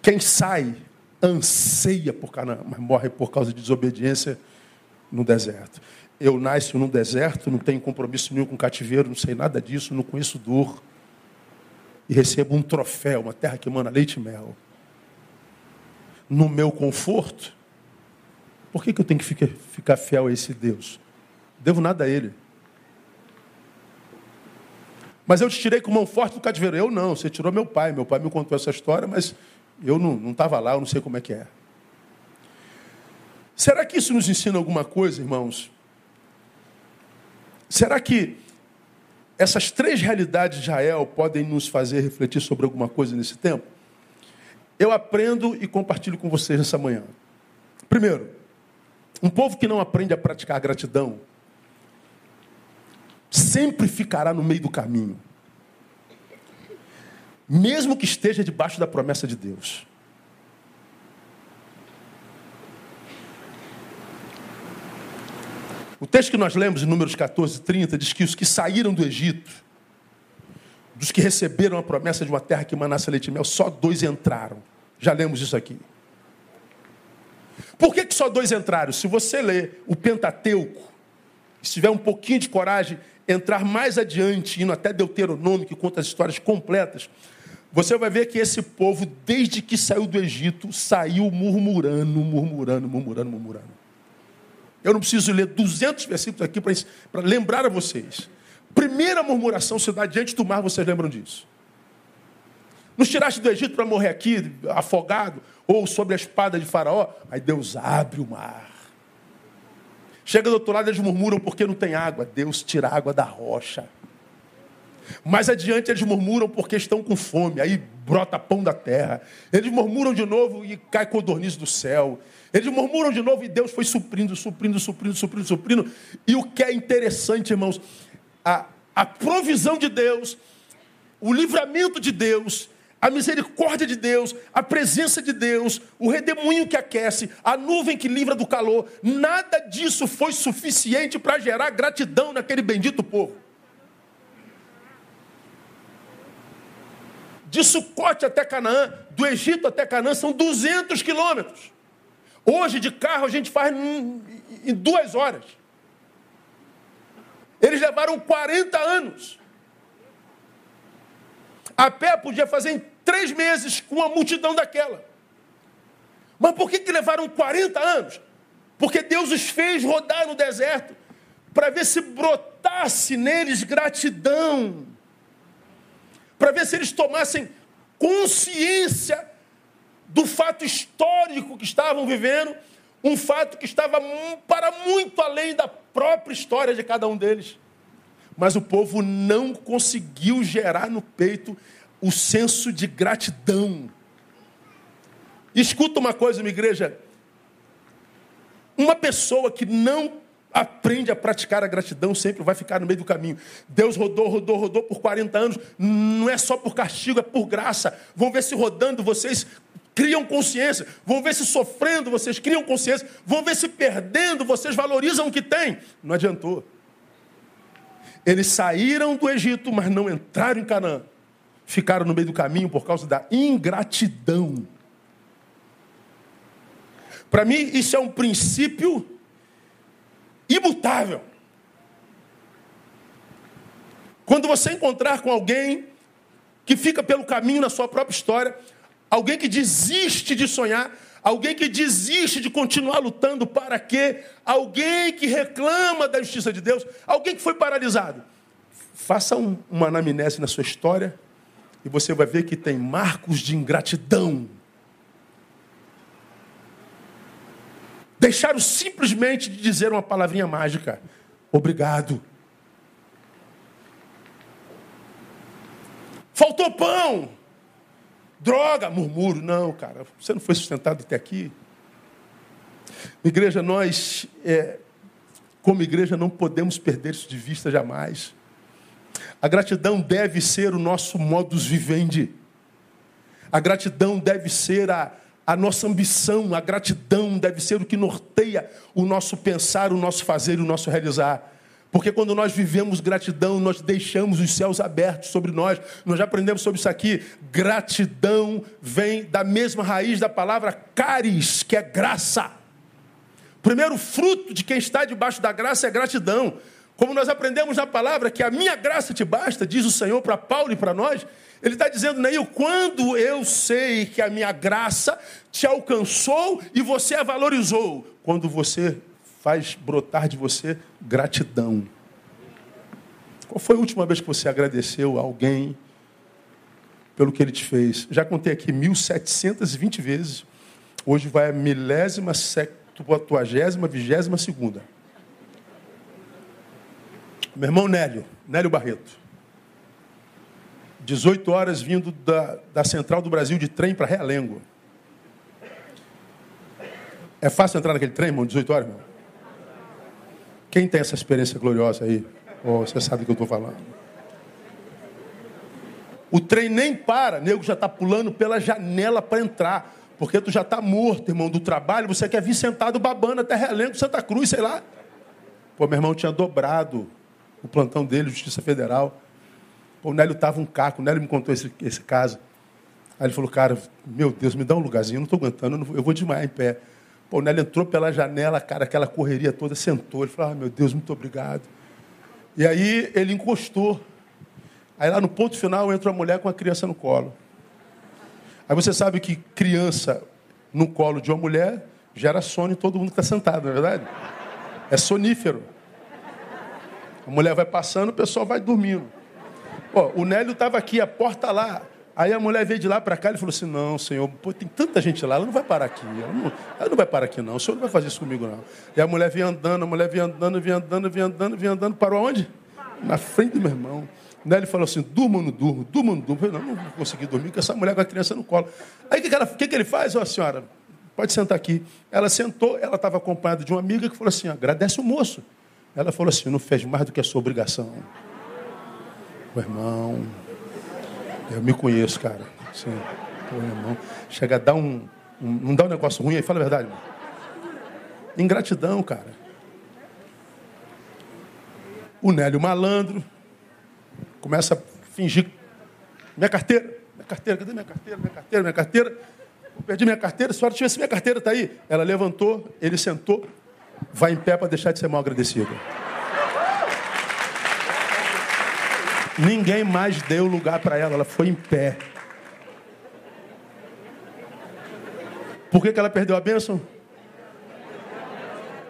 Quem sai anseia por Canaã, mas morre por causa de desobediência no deserto. Eu nasço num deserto, não tenho compromisso nenhum com cativeiro, não sei nada disso, não conheço dor. E recebo um troféu, uma terra que emana leite e mel. No meu conforto, por que, que eu tenho que ficar, ficar fiel a esse Deus? Devo nada a Ele. Mas eu te tirei com mão forte do cativeiro. Eu não, você tirou meu pai. Meu pai me contou essa história, mas eu não estava lá, eu não sei como é que é. Será que isso nos ensina alguma coisa, irmãos? Será que essas três realidades de Israel podem nos fazer refletir sobre alguma coisa nesse tempo? Eu aprendo e compartilho com vocês nessa manhã. Primeiro, um povo que não aprende a praticar gratidão sempre ficará no meio do caminho. Mesmo que esteja debaixo da promessa de Deus. O texto que nós lemos em Números 14, 30 diz que os que saíram do Egito, dos que receberam a promessa de uma terra que manasse leite e mel, só dois entraram. Já lemos isso aqui. Por que, que só dois entraram? Se você ler o Pentateuco, se tiver um pouquinho de coragem, entrar mais adiante, indo até Deuteronômio, que conta as histórias completas, você vai ver que esse povo, desde que saiu do Egito, saiu murmurando, murmurando, murmurando, murmurando. Eu não preciso ler 200 versículos aqui para lembrar a vocês. Primeira murmuração se dá diante do mar, vocês lembram disso. Nos tiraste do Egito para morrer aqui, afogado, ou sobre a espada de Faraó? Aí Deus abre o mar. Chega do outro lado, eles murmuram porque não tem água. Deus tira a água da rocha. Mais adiante eles murmuram porque estão com fome, aí brota pão da terra. Eles murmuram de novo e cai codorniz do céu. Eles murmuram de novo e Deus foi suprindo, suprindo, suprindo, suprindo, suprindo. E o que é interessante, irmãos, a, a provisão de Deus, o livramento de Deus, a misericórdia de Deus, a presença de Deus, o redemoinho que aquece, a nuvem que livra do calor, nada disso foi suficiente para gerar gratidão naquele bendito povo. De Sucote até Canaã, do Egito até Canaã, são 200 quilômetros. Hoje, de carro, a gente faz em duas horas. Eles levaram 40 anos. A pé podia fazer em três meses com uma multidão daquela. Mas por que, que levaram 40 anos? Porque Deus os fez rodar no deserto para ver se brotasse neles gratidão, para ver se eles tomassem consciência do fato histórico que estavam vivendo, um fato que estava para muito além da própria história de cada um deles. Mas o povo não conseguiu gerar no peito o senso de gratidão. Escuta uma coisa, minha igreja. Uma pessoa que não aprende a praticar a gratidão sempre vai ficar no meio do caminho. Deus rodou, rodou, rodou por 40 anos. Não é só por castigo, é por graça. Vão ver se rodando vocês criam consciência. Vão ver se sofrendo vocês criam consciência. Vão ver se perdendo vocês valorizam o que têm. Não adiantou. Eles saíram do Egito, mas não entraram em Canaã ficaram no meio do caminho por causa da ingratidão. Para mim, isso é um princípio imutável. Quando você encontrar com alguém que fica pelo caminho na sua própria história, alguém que desiste de sonhar, alguém que desiste de continuar lutando para quê? Alguém que reclama da justiça de Deus, alguém que foi paralisado. Faça um, uma anamnese na sua história e você vai ver que tem marcos de ingratidão. Deixaram simplesmente de dizer uma palavrinha mágica: obrigado. Faltou pão. Droga, murmúrio. Não, cara, você não foi sustentado até aqui. Igreja, nós, é, como igreja, não podemos perder isso de vista jamais. A gratidão deve ser o nosso modus vivendi. A gratidão deve ser a, a nossa ambição, a gratidão deve ser o que norteia o nosso pensar, o nosso fazer e o nosso realizar. Porque quando nós vivemos gratidão, nós deixamos os céus abertos sobre nós. Nós já aprendemos sobre isso aqui. Gratidão vem da mesma raiz da palavra caris, que é graça. O primeiro fruto de quem está debaixo da graça é gratidão. Como nós aprendemos na palavra que a minha graça te basta, diz o Senhor para Paulo e para nós, ele está dizendo, Neil, quando eu sei que a minha graça te alcançou e você a valorizou, quando você faz brotar de você gratidão. Qual foi a última vez que você agradeceu a alguém pelo que ele te fez? Já contei aqui 1720 vezes. Hoje vai a milésima, septuagésima, vigésima segunda. Meu irmão Nélio, Nélio Barreto. 18 horas vindo da, da central do Brasil de trem para Realengo. É fácil entrar naquele trem, irmão? 18 horas, irmão? Quem tem essa experiência gloriosa aí? Oh, você sabe do que eu estou falando. O trem nem para, nego já está pulando pela janela para entrar. Porque tu já está morto, irmão, do trabalho, você quer vir sentado babando até Realengo, Santa Cruz, sei lá. Pô, meu irmão tinha dobrado o plantão dele, Justiça Federal. Pô, o Nélio estava um caco, o Nélio me contou esse, esse caso. Aí ele falou, cara, meu Deus, me dá um lugarzinho, eu não estou aguentando, eu, vou desmaiar em pé. Pô, o Nélio entrou pela janela, cara, aquela correria toda, sentou. Ele falou, ah, meu Deus, muito obrigado. E aí ele encostou. Aí lá no ponto final entra uma mulher com a criança no colo. Aí você sabe que criança no colo de uma mulher gera sono em todo mundo que está sentado, não é verdade? É sonífero. A mulher vai passando, o pessoal vai dormindo. Ó, o Nélio estava aqui, a porta lá. Aí a mulher veio de lá para cá e falou assim: Não, senhor, pô, tem tanta gente lá, ela não vai parar aqui. Ela não, ela não vai parar aqui, não. O senhor não vai fazer isso comigo, não. E a mulher vinha andando, a mulher vinha andando, vinha andando, vinha andando, vinha andando. Parou onde? Na frente do meu irmão. Né? Ele falou assim: durma ou não durmo? Durma ou não durmo? Eu não, não vou conseguir dormir com essa mulher com a criança no colo. Aí o que, que, ela, que, que ele faz? Ó, oh, senhora, pode sentar aqui. Ela sentou, ela estava acompanhada de uma amiga que falou assim: agradece o moço. Ela falou assim: não fez mais do que a sua obrigação. Meu irmão, eu me conheço, cara. Sim, irmão. Chega a dar um, um. Não dá um negócio ruim aí, fala a verdade. Irmão. Ingratidão, cara. O Nélio malandro começa a fingir. Minha carteira, minha carteira, cadê minha carteira? Minha carteira, minha carteira. Eu perdi minha carteira, a senhora tivesse minha carteira, está aí. Ela levantou, ele sentou, vai em pé para deixar de ser mal agradecido. Ninguém mais deu lugar para ela, ela foi em pé. Por que, que ela perdeu a bênção?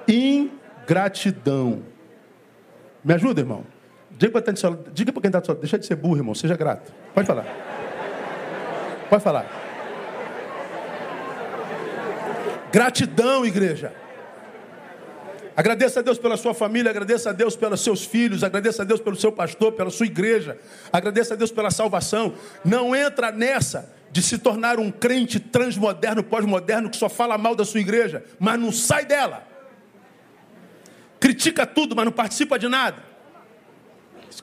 Ingratidão. Me ajuda, irmão. Diga para quem está do seu deixa de ser burro, irmão, seja grato. Pode falar. Pode falar. Gratidão, igreja. Agradeça a Deus pela sua família, agradeça a Deus pelos seus filhos, agradeça a Deus pelo seu pastor, pela sua igreja, agradeça a Deus pela salvação. Não entra nessa de se tornar um crente transmoderno, pós-moderno, que só fala mal da sua igreja, mas não sai dela. Critica tudo, mas não participa de nada.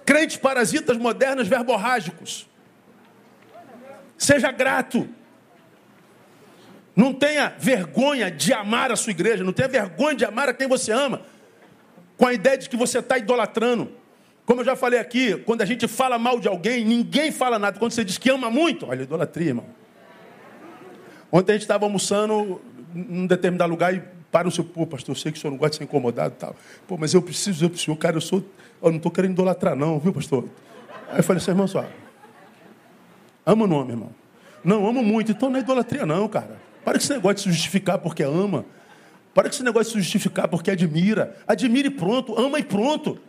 Crentes parasitas modernos verborrágicos. Seja grato. Não tenha vergonha de amar a sua igreja, não tenha vergonha de amar a quem você ama, com a ideia de que você está idolatrando. Como eu já falei aqui, quando a gente fala mal de alguém, ninguém fala nada. Quando você diz que ama muito, olha, idolatria, irmão. Ontem a gente estava almoçando num determinado lugar e para o seu, pô, pastor, eu sei que o senhor não gosta de ser incomodado e tal. Pô, mas eu preciso dizer para o senhor, cara, eu sou eu não estou querendo idolatrar, não, viu, pastor? Aí eu falei assim, irmão, só. Ama o nome, irmão. Não, amo muito. Então não é idolatria, não, cara. Para com esse negócio de se justificar porque ama. Para com esse negócio de se justificar porque admira. Admire e pronto. Ama e pronto.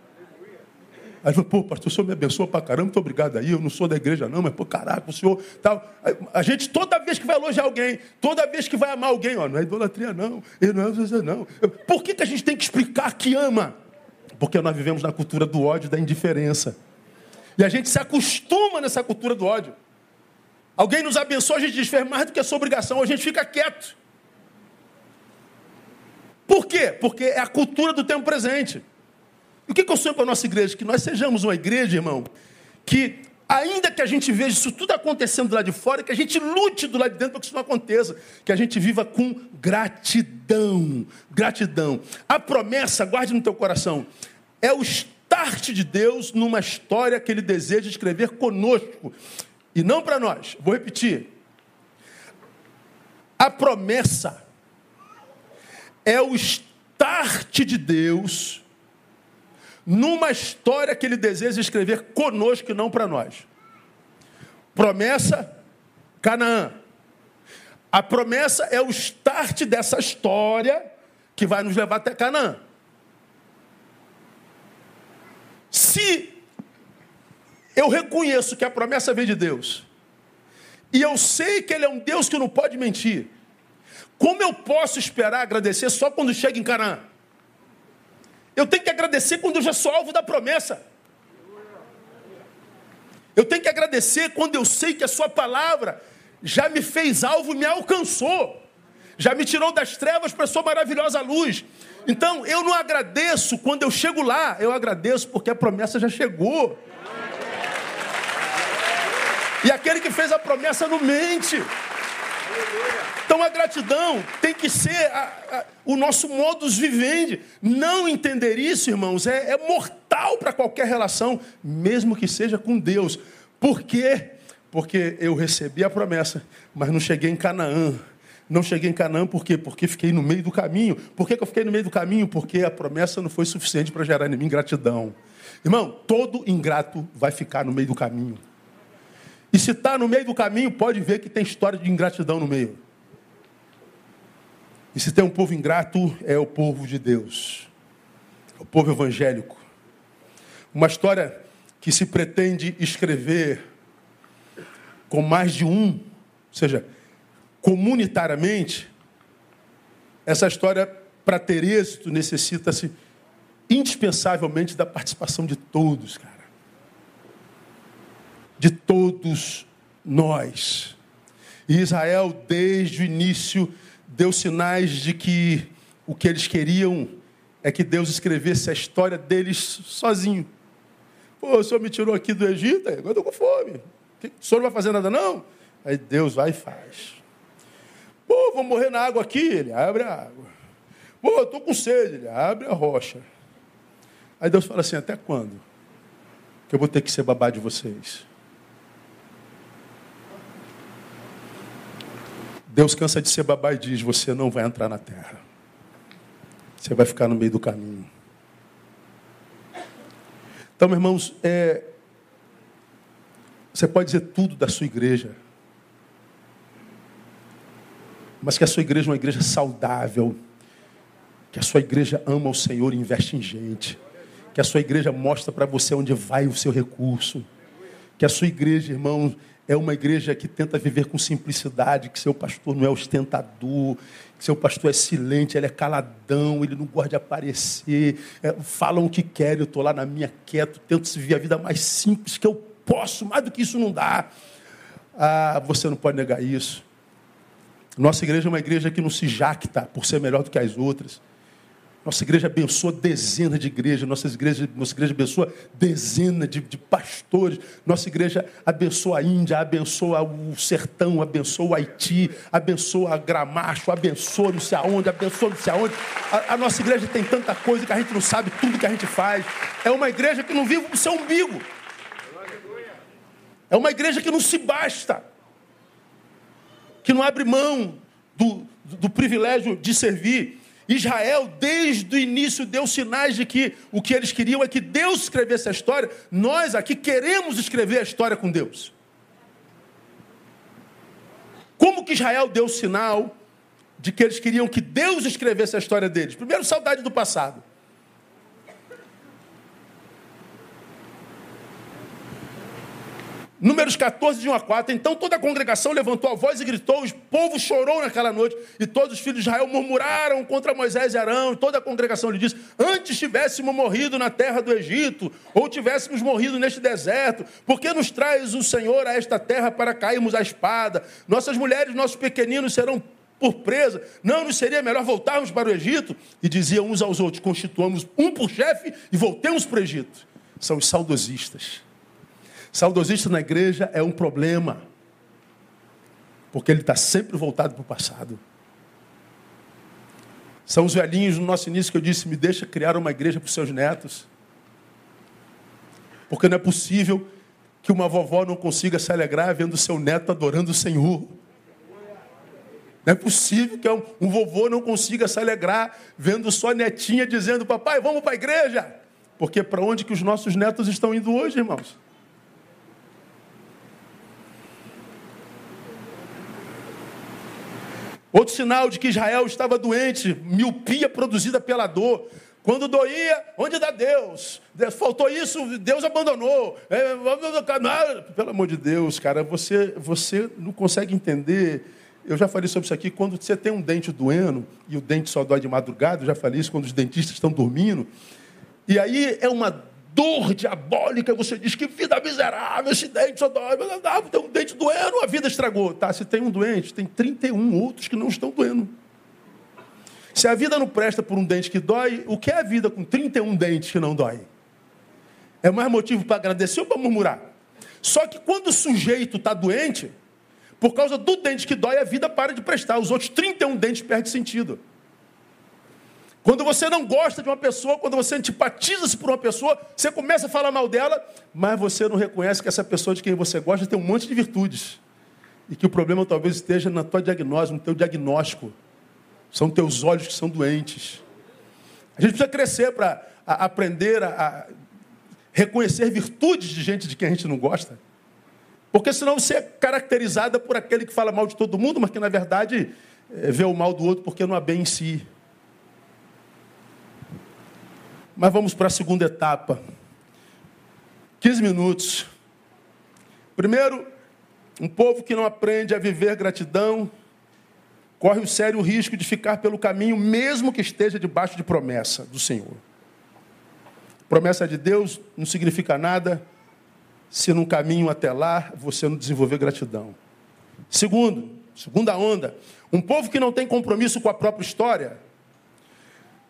Aí falou, pô, pastor, o senhor me abençoa pra caramba, muito obrigado aí. Eu não sou da igreja, não, mas, pô, caraca, o senhor. Tal. A gente, toda vez que vai elogiar alguém, toda vez que vai amar alguém, ó, não é idolatria, não. Não é, não. Por que, que a gente tem que explicar que ama? Porque nós vivemos na cultura do ódio e da indiferença. E a gente se acostuma nessa cultura do ódio. Alguém nos abençoa, a gente diz, fez mais do que a sua obrigação, a gente fica quieto. Por quê? Porque é a cultura do tempo presente. E o que eu sonho para a nossa igreja? Que nós sejamos uma igreja, irmão, que ainda que a gente veja isso tudo acontecendo lá de fora, que a gente lute do lado de dentro para que isso não aconteça, que a gente viva com gratidão, gratidão. A promessa, guarde no teu coração, é o start de Deus numa história que ele deseja escrever conosco e não para nós. Vou repetir. A promessa é o start de Deus numa história que ele deseja escrever conosco e não para nós. Promessa, Canaã. A promessa é o start dessa história que vai nos levar até Canaã. Se eu reconheço que a promessa vem de Deus, e eu sei que Ele é um Deus que não pode mentir, como eu posso esperar agradecer só quando chega em Canaã? Eu tenho que agradecer quando eu já sou alvo da promessa. Eu tenho que agradecer quando eu sei que a Sua palavra já me fez alvo, me alcançou, já me tirou das trevas para a Sua maravilhosa luz. Então, eu não agradeço quando eu chego lá, eu agradeço porque a promessa já chegou. E aquele que fez a promessa não mente. Então a gratidão tem que ser a, a, o nosso modus vivendi. Não entender isso, irmãos, é, é mortal para qualquer relação, mesmo que seja com Deus. Por quê? Porque eu recebi a promessa, mas não cheguei em Canaã. Não cheguei em Canaã por quê? Porque fiquei no meio do caminho. Por que, que eu fiquei no meio do caminho? Porque a promessa não foi suficiente para gerar em mim gratidão. Irmão, todo ingrato vai ficar no meio do caminho. E se está no meio do caminho, pode ver que tem história de ingratidão no meio. E se tem um povo ingrato, é o povo de Deus, é o povo evangélico. Uma história que se pretende escrever com mais de um, ou seja, comunitariamente, essa história, para ter êxito, necessita-se indispensavelmente da participação de todos, cara de todos nós. E Israel, desde o início, deu sinais de que o que eles queriam é que Deus escrevesse a história deles sozinho. Pô, o senhor me tirou aqui do Egito, agora eu estou com fome. O senhor não vai fazer nada, não? Aí Deus vai e faz. Pô, vou morrer na água aqui, ele abre a água. Pô, estou com sede, ele abre a rocha. Aí Deus fala assim: até quando? Que eu vou ter que ser babá de vocês. Deus cansa de ser babá e diz: Você não vai entrar na terra. Você vai ficar no meio do caminho. Então, meus irmãos, é... você pode dizer tudo da sua igreja, mas que a sua igreja é uma igreja saudável, que a sua igreja ama o Senhor e investe em gente, que a sua igreja mostra para você onde vai o seu recurso, que a sua igreja, irmão, é uma igreja que tenta viver com simplicidade, que seu pastor não é ostentador, que seu pastor é silente, ele é caladão, ele não gosta de aparecer, é, falam o que querem, eu estou lá na minha quieto, tento viver a vida mais simples que eu posso, mais do que isso não dá. Ah, você não pode negar isso. Nossa igreja é uma igreja que não se jacta por ser melhor do que as outras. Nossa igreja abençoa dezenas de igrejas, nossa igreja, nossa igreja abençoa dezenas de, de, pastores, nossa igreja abençoa a Índia, abençoa o sertão, abençoa o Haiti, abençoa a Gramacho, abençoa não sei aonde, abençoa não sei aonde. A, a nossa igreja tem tanta coisa que a gente não sabe tudo que a gente faz. É uma igreja que não vive o seu umbigo. É uma igreja que não se basta, que não abre mão do, do, do privilégio de servir. Israel, desde o início, deu sinais de que o que eles queriam é que Deus escrevesse a história. Nós aqui queremos escrever a história com Deus. Como que Israel deu sinal de que eles queriam que Deus escrevesse a história deles? Primeiro, saudade do passado. Números 14, de 1 a 4. Então toda a congregação levantou a voz e gritou, o povo chorou naquela noite, e todos os filhos de Israel murmuraram contra Moisés e Arão, e toda a congregação lhe disse: Antes tivéssemos morrido na terra do Egito, ou tivéssemos morrido neste deserto, por que nos traz o Senhor a esta terra para cairmos à espada? Nossas mulheres, nossos pequeninos serão por presa, não nos seria melhor voltarmos para o Egito? E diziam uns aos outros: Constituamos um por chefe e voltemos para o Egito. São os saudosistas Saudosista na igreja é um problema, porque ele está sempre voltado para o passado. São os velhinhos no nosso início que eu disse: me deixa criar uma igreja para os seus netos. Porque não é possível que uma vovó não consiga se alegrar vendo seu neto adorando o Senhor. Não é possível que um, um vovô não consiga se alegrar vendo sua netinha dizendo: Papai, vamos para a igreja. Porque para onde que os nossos netos estão indo hoje, irmãos? Outro sinal de que Israel estava doente, miopia produzida pela dor. Quando doía, onde dá Deus? Faltou isso, Deus abandonou. É, pelo amor de Deus, cara, você, você não consegue entender. Eu já falei sobre isso aqui. Quando você tem um dente doendo, e o dente só dói de madrugada, eu já falei isso quando os dentistas estão dormindo. E aí é uma dor diabólica, você diz que vida miserável, esse dente só dói, ah, tem um dente doendo, a vida estragou. Tá, se tem um doente, tem 31 outros que não estão doendo. Se a vida não presta por um dente que dói, o que é a vida com 31 dentes que não dói? É mais motivo para agradecer ou para murmurar? Só que quando o sujeito está doente, por causa do dente que dói, a vida para de prestar. Os outros 31 dentes perdem sentido. Quando você não gosta de uma pessoa, quando você antipatiza-se por uma pessoa, você começa a falar mal dela, mas você não reconhece que essa pessoa de quem você gosta tem um monte de virtudes. E que o problema talvez esteja na tua diagnose, no teu diagnóstico. São teus olhos que são doentes. A gente precisa crescer para aprender a, a reconhecer virtudes de gente de quem a gente não gosta. Porque senão você é caracterizada por aquele que fala mal de todo mundo, mas que na verdade é, vê o mal do outro porque não há bem em si. Mas vamos para a segunda etapa. 15 minutos. Primeiro, um povo que não aprende a viver gratidão corre o sério risco de ficar pelo caminho, mesmo que esteja debaixo de promessa do Senhor. Promessa de Deus não significa nada se no caminho até lá você não desenvolver gratidão. Segundo, segunda onda, um povo que não tem compromisso com a própria história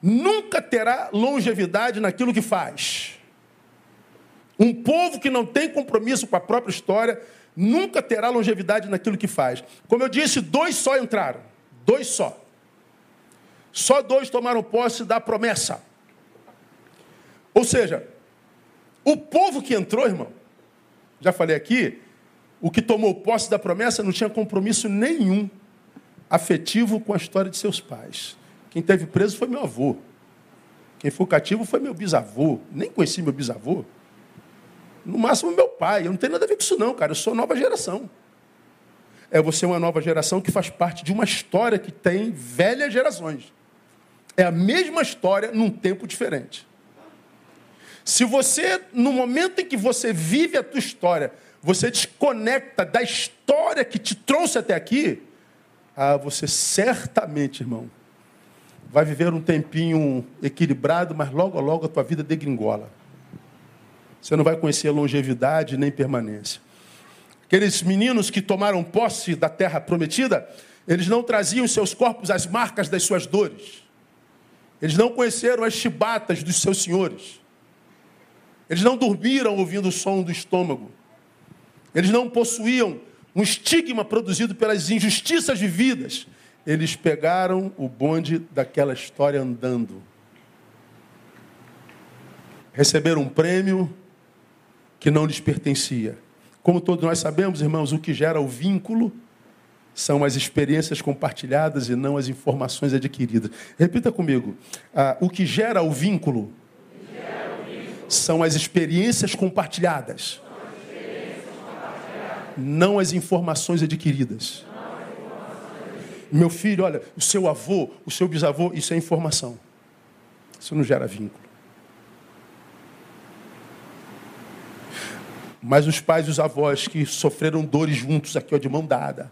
nunca terá longevidade naquilo que faz. Um povo que não tem compromisso com a própria história nunca terá longevidade naquilo que faz. Como eu disse, dois só entraram. Dois só. Só dois tomaram posse da promessa. Ou seja, o povo que entrou, irmão, já falei aqui, o que tomou posse da promessa não tinha compromisso nenhum afetivo com a história de seus pais. Quem teve preso foi meu avô. Quem foi cativo foi meu bisavô. Nem conheci meu bisavô. No máximo meu pai. Eu não tenho nada a ver com isso não, cara. Eu sou nova geração. É você uma nova geração que faz parte de uma história que tem velhas gerações. É a mesma história num tempo diferente. Se você, no momento em que você vive a tua história, você desconecta da história que te trouxe até aqui, ah, você certamente, irmão, vai viver um tempinho equilibrado, mas logo logo a tua vida degringola. Você não vai conhecer longevidade nem permanência. Aqueles meninos que tomaram posse da terra prometida, eles não traziam em seus corpos as marcas das suas dores. Eles não conheceram as chibatas dos seus senhores. Eles não dormiram ouvindo o som do estômago. Eles não possuíam um estigma produzido pelas injustiças vividas. Eles pegaram o bonde daquela história andando. Receberam um prêmio que não lhes pertencia. Como todos nós sabemos, irmãos, o que gera o vínculo são as experiências compartilhadas e não as informações adquiridas. Repita comigo: ah, o que gera o vínculo são as experiências compartilhadas, não as informações adquiridas. Meu filho, olha, o seu avô, o seu bisavô, isso é informação. Isso não gera vínculo. Mas os pais e os avós que sofreram dores juntos aqui, ó, de mão dada,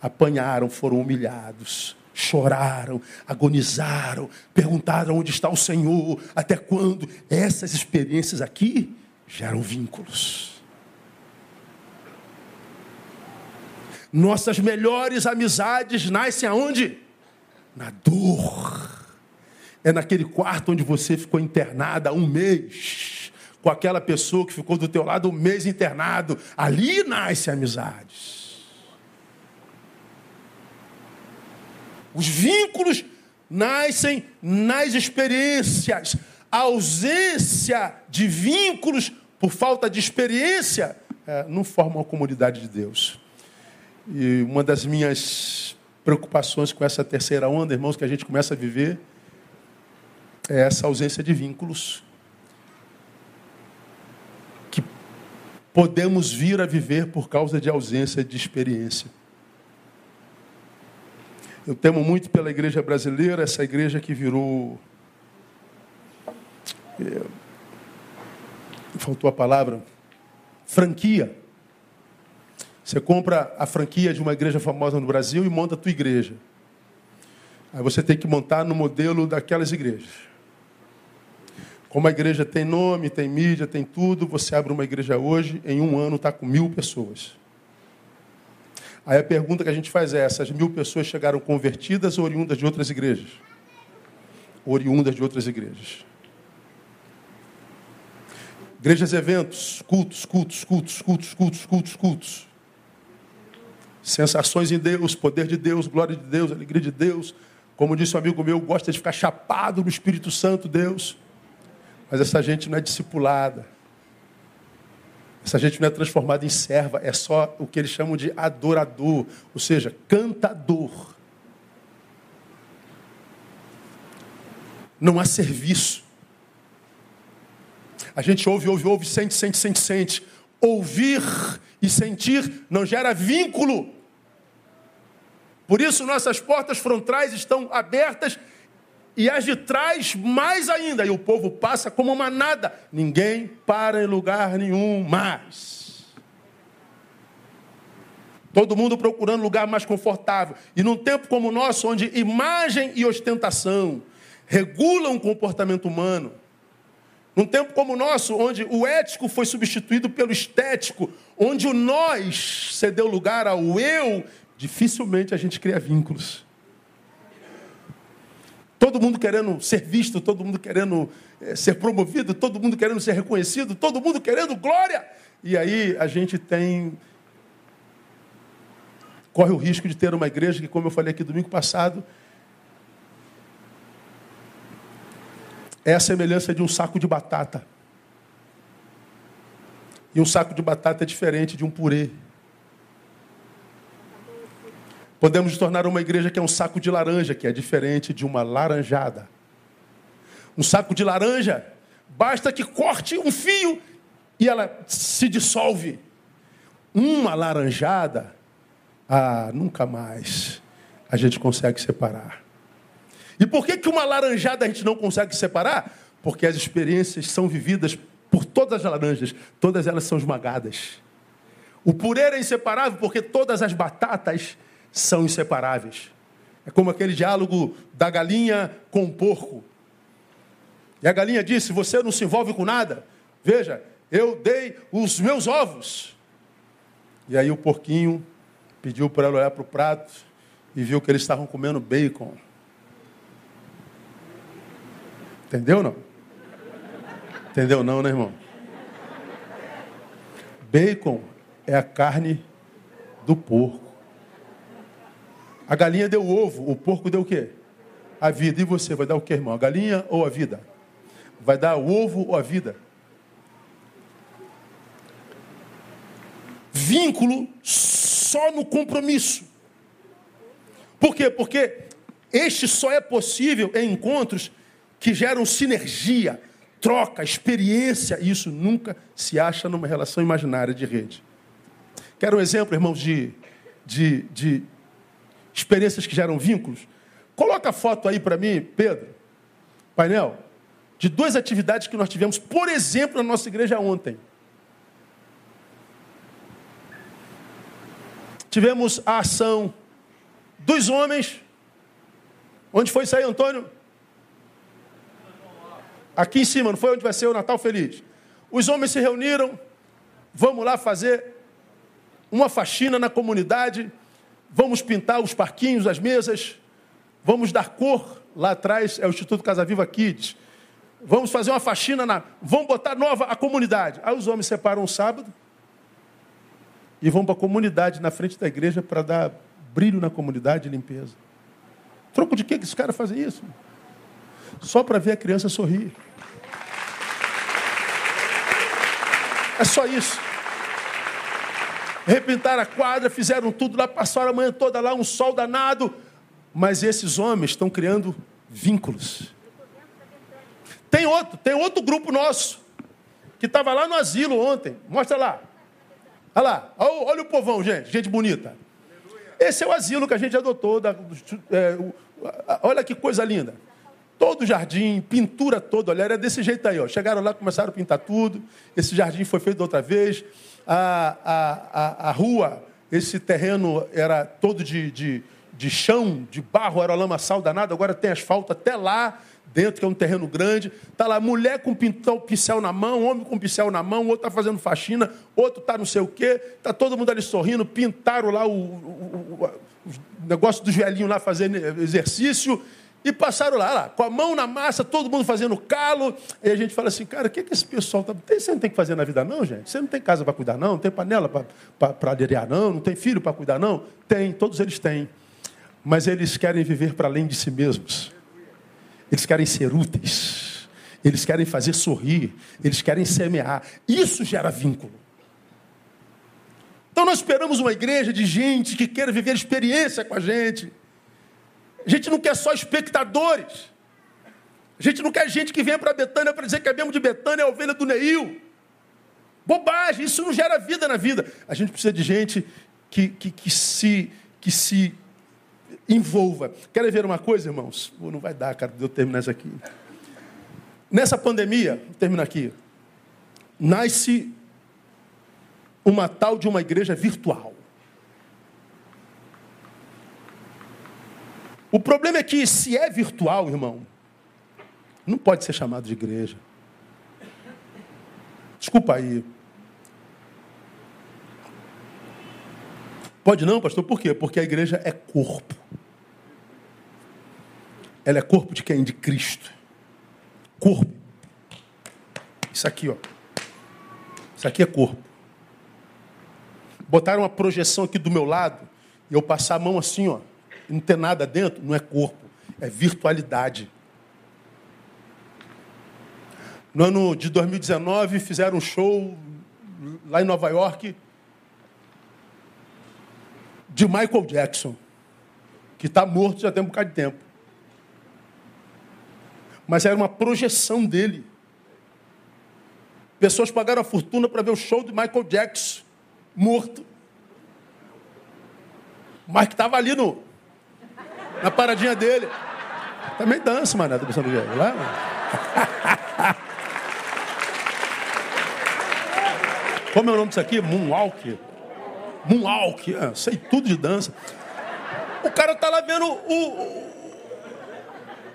apanharam, foram humilhados, choraram, agonizaram, perguntaram onde está o Senhor, até quando. Essas experiências aqui geram vínculos. Nossas melhores amizades nascem aonde? Na dor. É naquele quarto onde você ficou internada um mês, com aquela pessoa que ficou do teu lado um mês internado. Ali nascem amizades. Os vínculos nascem nas experiências. A ausência de vínculos por falta de experiência é, não forma uma comunidade de Deus. E uma das minhas preocupações com essa terceira onda, irmãos, que a gente começa a viver, é essa ausência de vínculos. Que podemos vir a viver por causa de ausência de experiência. Eu temo muito pela igreja brasileira, essa igreja que virou. É, faltou a palavra. Franquia. Você compra a franquia de uma igreja famosa no Brasil e monta a tua igreja. Aí você tem que montar no modelo daquelas igrejas. Como a igreja tem nome, tem mídia, tem tudo, você abre uma igreja hoje, em um ano está com mil pessoas. Aí a pergunta que a gente faz é: essas mil pessoas chegaram convertidas ou oriundas de outras igrejas? oriundas de outras igrejas. Igrejas eventos, cultos, cultos, cultos, cultos, cultos, cultos, cultos. Sensações em Deus, poder de Deus, glória de Deus, alegria de Deus. Como disse um amigo meu, gosta de ficar chapado no Espírito Santo, Deus. Mas essa gente não é discipulada. Essa gente não é transformada em serva, é só o que eles chamam de adorador, ou seja, cantador. Não há serviço. A gente ouve, ouve, ouve, sente, sente, sente, sente. Ouvir e sentir não gera vínculo. Por isso, nossas portas frontais estão abertas e as de trás mais ainda. E o povo passa como uma nada. Ninguém para em lugar nenhum mais. Todo mundo procurando lugar mais confortável. E num tempo como o nosso, onde imagem e ostentação regulam o comportamento humano, num tempo como o nosso, onde o ético foi substituído pelo estético, onde o nós cedeu lugar ao eu, dificilmente a gente cria vínculos. Todo mundo querendo ser visto, todo mundo querendo é, ser promovido, todo mundo querendo ser reconhecido, todo mundo querendo glória. E aí a gente tem. corre o risco de ter uma igreja que, como eu falei aqui domingo passado, é a semelhança de um saco de batata. E um saco de batata é diferente de um purê. Podemos tornar uma igreja que é um saco de laranja, que é diferente de uma laranjada. Um saco de laranja, basta que corte um fio e ela se dissolve. Uma laranjada, ah, nunca mais a gente consegue separar. E por que, que uma laranjada a gente não consegue separar? Porque as experiências são vividas por todas as laranjas, todas elas são esmagadas. O purê é inseparável porque todas as batatas são inseparáveis. É como aquele diálogo da galinha com o porco. E a galinha disse: Você não se envolve com nada. Veja, eu dei os meus ovos. E aí o porquinho pediu para ela olhar para o prato e viu que eles estavam comendo bacon. Entendeu não? Entendeu não, né, irmão? Bacon é a carne do porco. A galinha deu ovo, o porco deu o quê? A vida. E você vai dar o quê, irmão? A galinha ou a vida? Vai dar o ovo ou a vida? Vínculo só no compromisso. Por quê? Porque este só é possível em encontros que geram sinergia, troca, experiência, e isso nunca se acha numa relação imaginária de rede. Quero um exemplo, irmãos, de, de, de experiências que geram vínculos? Coloca a foto aí para mim, Pedro, painel, de duas atividades que nós tivemos, por exemplo, na nossa igreja ontem. Tivemos a ação dos homens. Onde foi isso aí, Antônio? Aqui em cima, não foi onde vai ser o Natal Feliz. Os homens se reuniram, vamos lá fazer uma faxina na comunidade, vamos pintar os parquinhos, as mesas, vamos dar cor. Lá atrás é o Instituto Casa Viva Kids. Vamos fazer uma faxina na. Vamos botar nova a comunidade. Aí os homens separam um sábado e vão para a comunidade na frente da igreja para dar brilho na comunidade e limpeza. Troco de quê que esses caras fazem isso? Só para ver a criança sorrir. É só isso. Repintaram a quadra, fizeram tudo lá, passaram a manhã toda lá, um sol danado. Mas esses homens estão criando vínculos. Tem outro, tem outro grupo nosso, que estava lá no asilo ontem. Mostra lá. Olha lá, olha o povão, gente, gente bonita. Esse é o asilo que a gente adotou. Da, é, olha que coisa linda. Todo o jardim, pintura toda, olha, era desse jeito aí. Ó. Chegaram lá, começaram a pintar tudo. Esse jardim foi feito outra vez. A, a, a, a rua, esse terreno era todo de, de, de chão, de barro, era lamaçal danado. Agora tem asfalto até lá dentro, que é um terreno grande. Está lá mulher com pintal, pincel na mão, homem com pincel na mão, outro está fazendo faxina, outro está não sei o quê. Está todo mundo ali sorrindo, pintaram lá o, o, o, o negócio dos velhinhos lá fazendo exercício E passaram lá, lá, com a mão na massa, todo mundo fazendo calo. E a gente fala assim, cara, o que, que esse pessoal tá. Você não tem que fazer na vida, não, gente? Você não tem casa para cuidar, não? Não tem panela para aderear, não? Não tem filho para cuidar, não? Tem, todos eles têm. Mas eles querem viver para além de si mesmos. Eles querem ser úteis. Eles querem fazer sorrir. Eles querem semear. Isso gera vínculo. Então nós esperamos uma igreja de gente que queira viver experiência com a gente a gente não quer só espectadores. A gente não quer gente que venha para Betânia para dizer que é mesmo de Betânia, é ovelha do Neil. Bobagem, isso não gera vida na vida. A gente precisa de gente que, que, que, se, que se envolva. Querem ver uma coisa, irmãos? Não vai dar, cara, de eu terminar isso aqui. Nessa pandemia, vou terminar aqui, nasce uma tal de uma igreja virtual. O problema é que, se é virtual, irmão, não pode ser chamado de igreja. Desculpa aí. Pode não, pastor? Por quê? Porque a igreja é corpo. Ela é corpo de quem? De Cristo. Corpo. Isso aqui, ó. Isso aqui é corpo. Botaram uma projeção aqui do meu lado e eu passar a mão assim, ó não ter nada dentro, não é corpo, é virtualidade. No ano de 2019, fizeram um show lá em Nova York de Michael Jackson, que está morto já tem um bocado de tempo. Mas era uma projeção dele. Pessoas pagaram a fortuna para ver o show de Michael Jackson, morto. Mas que estava ali no, na paradinha dele. Também dança, mané, tá pensando que lá? Como é o nome disso aqui? Moonwalk. Moonwalk, é, sei tudo de dança. O cara tá lá vendo o,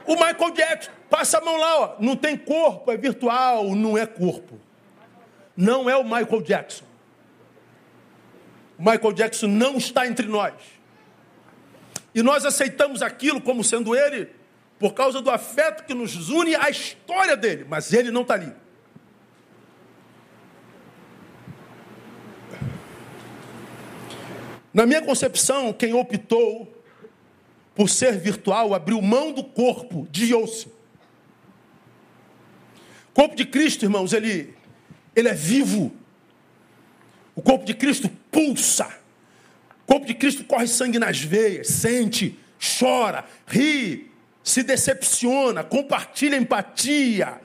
o Michael Jackson. Passa a mão lá, ó. Não tem corpo, é virtual, não é corpo. Não é o Michael Jackson. O Michael Jackson não está entre nós. E nós aceitamos aquilo como sendo ele, por causa do afeto que nos une à história dele, mas ele não está ali. Na minha concepção, quem optou por ser virtual abriu mão do corpo, desviou-se. O corpo de Cristo, irmãos, ele, ele é vivo. O corpo de Cristo pulsa. O corpo de Cristo corre sangue nas veias, sente, chora, ri, se decepciona, compartilha empatia.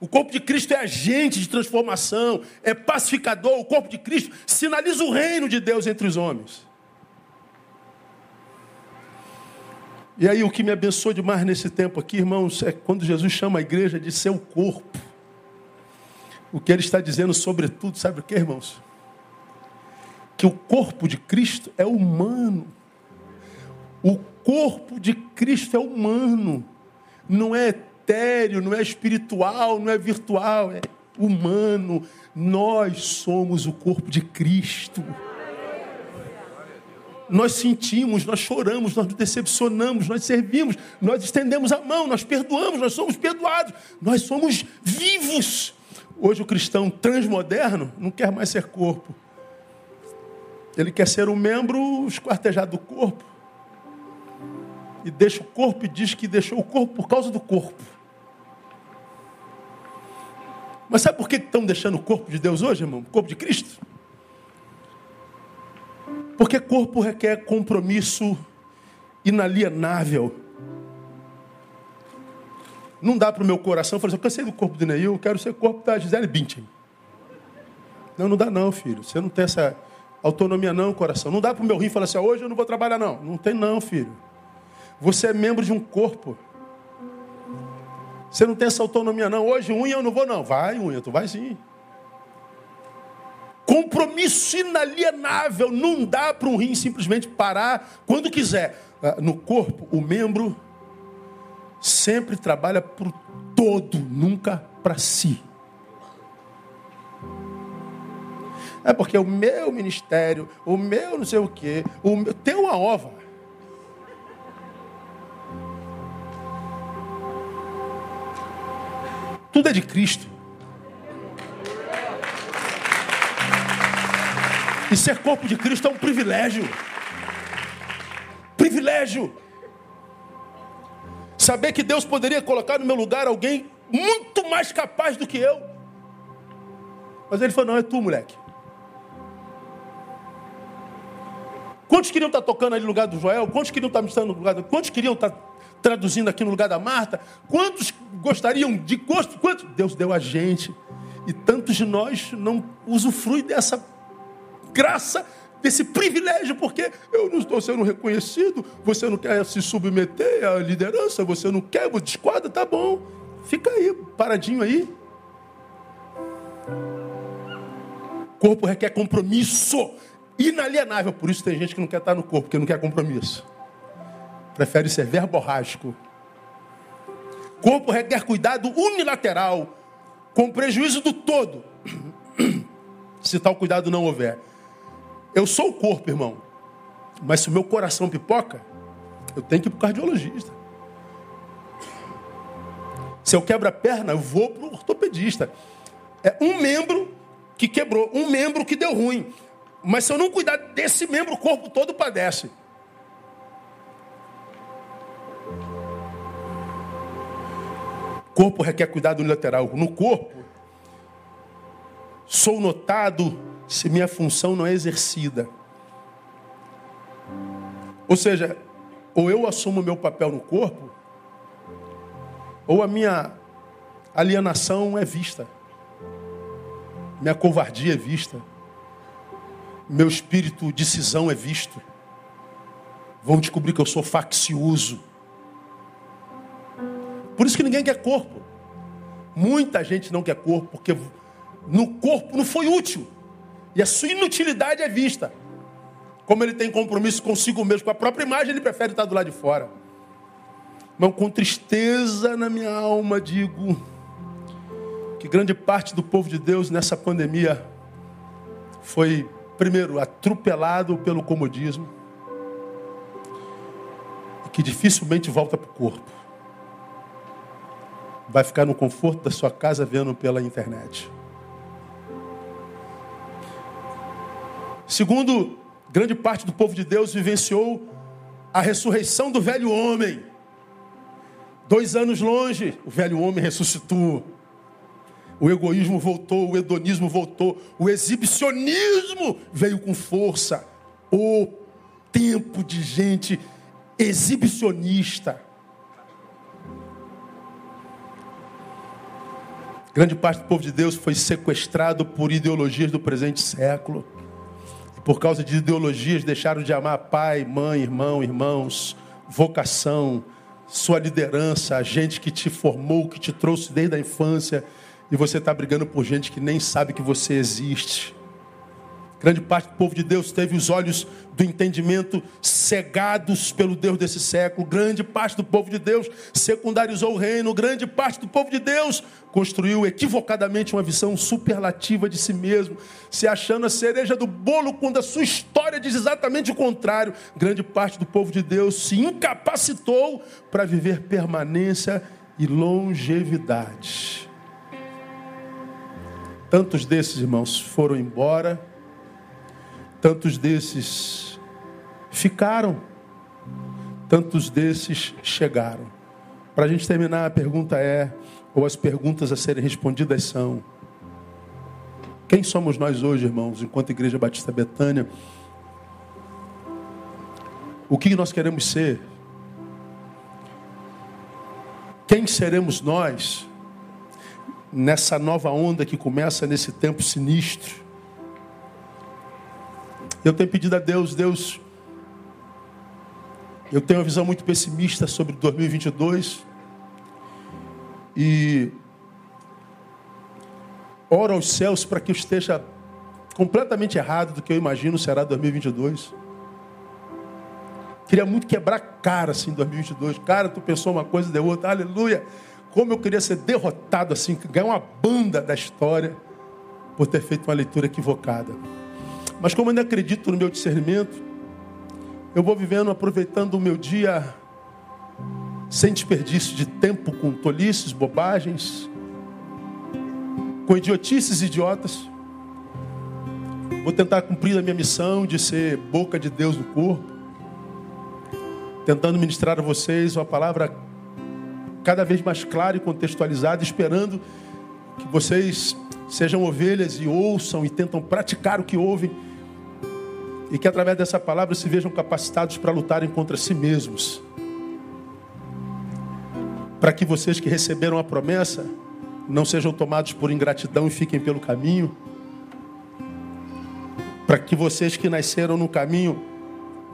O corpo de Cristo é agente de transformação, é pacificador. O corpo de Cristo sinaliza o reino de Deus entre os homens. E aí, o que me abençoou demais nesse tempo aqui, irmãos, é quando Jesus chama a igreja de seu corpo. O que ele está dizendo, sobretudo, sabe o que, irmãos? Que o corpo de Cristo é humano. O corpo de Cristo é humano. Não é etéreo, não é espiritual, não é virtual, é humano. Nós somos o corpo de Cristo. Nós sentimos, nós choramos, nós nos decepcionamos, nós servimos, nós estendemos a mão, nós perdoamos, nós somos perdoados, nós somos vivos. Hoje o cristão transmoderno não quer mais ser corpo. Ele quer ser um membro esquartejado do corpo. E deixa o corpo e diz que deixou o corpo por causa do corpo. Mas sabe por que estão deixando o corpo de Deus hoje, irmão? O corpo de Cristo? Porque corpo requer compromisso inalienável. Não dá para o meu coração falar assim, eu cansei do corpo de Neil, eu quero ser corpo da Gisele Bündchen. Não, não dá não, filho. Você não tem essa Autonomia não, coração. Não dá para o meu rim falar assim, hoje eu não vou trabalhar não. Não tem não, filho. Você é membro de um corpo. Você não tem essa autonomia não. Hoje unha eu não vou não. Vai unha, tu vai sim. Compromisso inalienável. Não dá para um rim simplesmente parar quando quiser. Ah, no corpo, o membro sempre trabalha para o todo, nunca para si. É porque o meu ministério, o meu não sei o quê, o meu, tem uma ova. Tudo é de Cristo. E ser corpo de Cristo é um privilégio. Privilégio. Saber que Deus poderia colocar no meu lugar alguém muito mais capaz do que eu. Mas ele falou: não, é tu, moleque. Quantos queriam estar tocando ali no lugar do Joel? Quantos queriam estar ministrando no lugar do... Quantos queriam estar traduzindo aqui no lugar da Marta? Quantos gostariam de gosto? Quantos? Deus deu a gente. E tantos de nós não usufruem dessa graça, desse privilégio, porque eu não estou sendo reconhecido, você não quer se submeter à liderança, você não quer, desquadra, tá bom. Fica aí, paradinho aí. Corpo requer compromisso inalienável. Por isso tem gente que não quer estar no corpo, porque não quer compromisso. Prefere ser verborrágico. Corpo requer cuidado unilateral, com prejuízo do todo, se tal cuidado não houver. Eu sou o corpo, irmão, mas se o meu coração pipoca, eu tenho que ir para o cardiologista. Se eu quebro a perna, eu vou para o ortopedista. É um membro que quebrou, um membro que deu ruim. Mas se eu não cuidar desse membro, o corpo todo padece. Corpo requer cuidado unilateral. No corpo, sou notado se minha função não é exercida. Ou seja, ou eu assumo meu papel no corpo, ou a minha alienação é vista, minha covardia é vista meu espírito de cisão é visto. Vão descobrir que eu sou faccioso. Por isso que ninguém quer corpo. Muita gente não quer corpo, porque no corpo não foi útil. E a sua inutilidade é vista. Como ele tem compromisso consigo mesmo, com a própria imagem, ele prefere estar do lado de fora. Mas com tristeza na minha alma digo que grande parte do povo de Deus nessa pandemia foi primeiro, atropelado pelo comodismo, que dificilmente volta para o corpo. Vai ficar no conforto da sua casa vendo pela internet. Segundo, grande parte do povo de Deus vivenciou a ressurreição do velho homem. Dois anos longe, o velho homem ressuscitou. O egoísmo voltou, o hedonismo voltou, o exibicionismo veio com força. O tempo de gente exibicionista. Grande parte do povo de Deus foi sequestrado por ideologias do presente século. E por causa de ideologias deixaram de amar pai, mãe, irmão, irmãos, vocação, sua liderança, a gente que te formou, que te trouxe desde a infância e você está brigando por gente que nem sabe que você existe. Grande parte do povo de Deus teve os olhos do entendimento cegados pelo Deus desse século. Grande parte do povo de Deus secundarizou o reino. Grande parte do povo de Deus construiu equivocadamente uma visão superlativa de si mesmo, se achando a cereja do bolo quando a sua história diz exatamente o contrário. Grande parte do povo de Deus se incapacitou para viver permanência e longevidade. Tantos desses irmãos foram embora, tantos desses ficaram, tantos desses chegaram. Para a gente terminar, a pergunta é, ou as perguntas a serem respondidas são: quem somos nós hoje, irmãos, enquanto Igreja Batista Betânia? O que nós queremos ser? Quem seremos nós? Nessa nova onda que começa nesse tempo sinistro. Eu tenho pedido a Deus, Deus, eu tenho uma visão muito pessimista sobre 2022 e oro aos céus para que eu esteja completamente errado do que eu imagino será 2022. Queria muito quebrar cara assim em 2022. Cara, tu pensou uma coisa, deu outra. Aleluia. Como eu queria ser derrotado assim, ganhar uma banda da história por ter feito uma leitura equivocada. Mas como eu ainda acredito no meu discernimento, eu vou vivendo, aproveitando o meu dia sem desperdício de tempo com tolices, bobagens, com idiotices idiotas. Vou tentar cumprir a minha missão de ser boca de Deus no corpo. Tentando ministrar a vocês uma palavra cada vez mais clara e contextualizada, esperando que vocês sejam ovelhas e ouçam e tentam praticar o que ouvem e que através dessa palavra se vejam capacitados para lutarem contra si mesmos. Para que vocês que receberam a promessa não sejam tomados por ingratidão e fiquem pelo caminho. Para que vocês que nasceram no caminho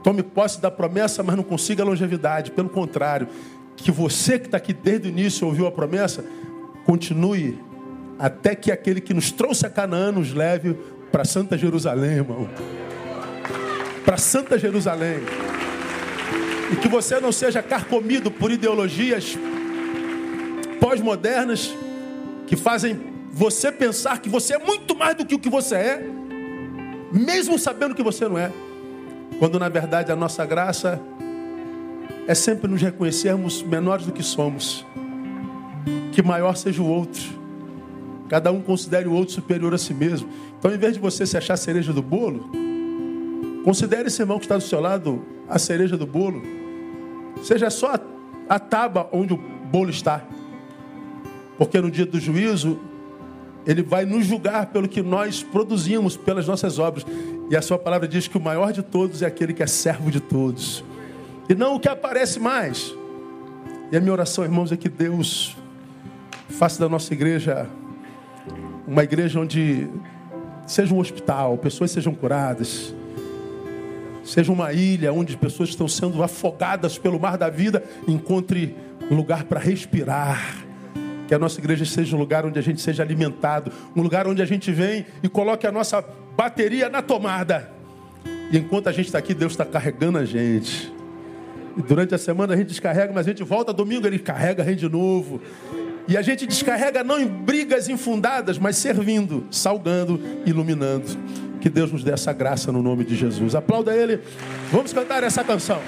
tome posse da promessa, mas não consiga longevidade. Pelo contrário, que você que está aqui desde o início ouviu a promessa, continue até que aquele que nos trouxe a Canaã nos leve para Santa Jerusalém, irmão. Para Santa Jerusalém. E que você não seja carcomido por ideologias pós-modernas que fazem você pensar que você é muito mais do que o que você é, mesmo sabendo que você não é. Quando na verdade a nossa graça é sempre nos reconhecermos menores do que somos. Que maior seja o outro. Cada um considere o outro superior a si mesmo. Então, em vez de você se achar cereja do bolo, considere esse irmão que está do seu lado a cereja do bolo. Seja só a, a tábua onde o bolo está. Porque no dia do juízo, ele vai nos julgar pelo que nós produzimos, pelas nossas obras. E a sua palavra diz que o maior de todos é aquele que é servo de todos e não o que aparece mais. E a minha oração, irmãos, é que Deus faça da nossa igreja uma igreja onde seja um hospital, pessoas sejam curadas, seja uma ilha onde pessoas estão sendo afogadas pelo mar da vida, encontre um lugar para respirar. Que a nossa igreja seja um lugar onde a gente seja alimentado, um lugar onde a gente vem e coloque a nossa bateria na tomada. E enquanto a gente está aqui, Deus está carregando a gente. Durante a semana a gente descarrega, mas a gente volta domingo, ele carrega a gente de novo. E a gente descarrega não em brigas infundadas, mas servindo, salgando, iluminando. Que Deus nos dê essa graça no nome de Jesus. Aplauda Ele. Vamos cantar essa canção.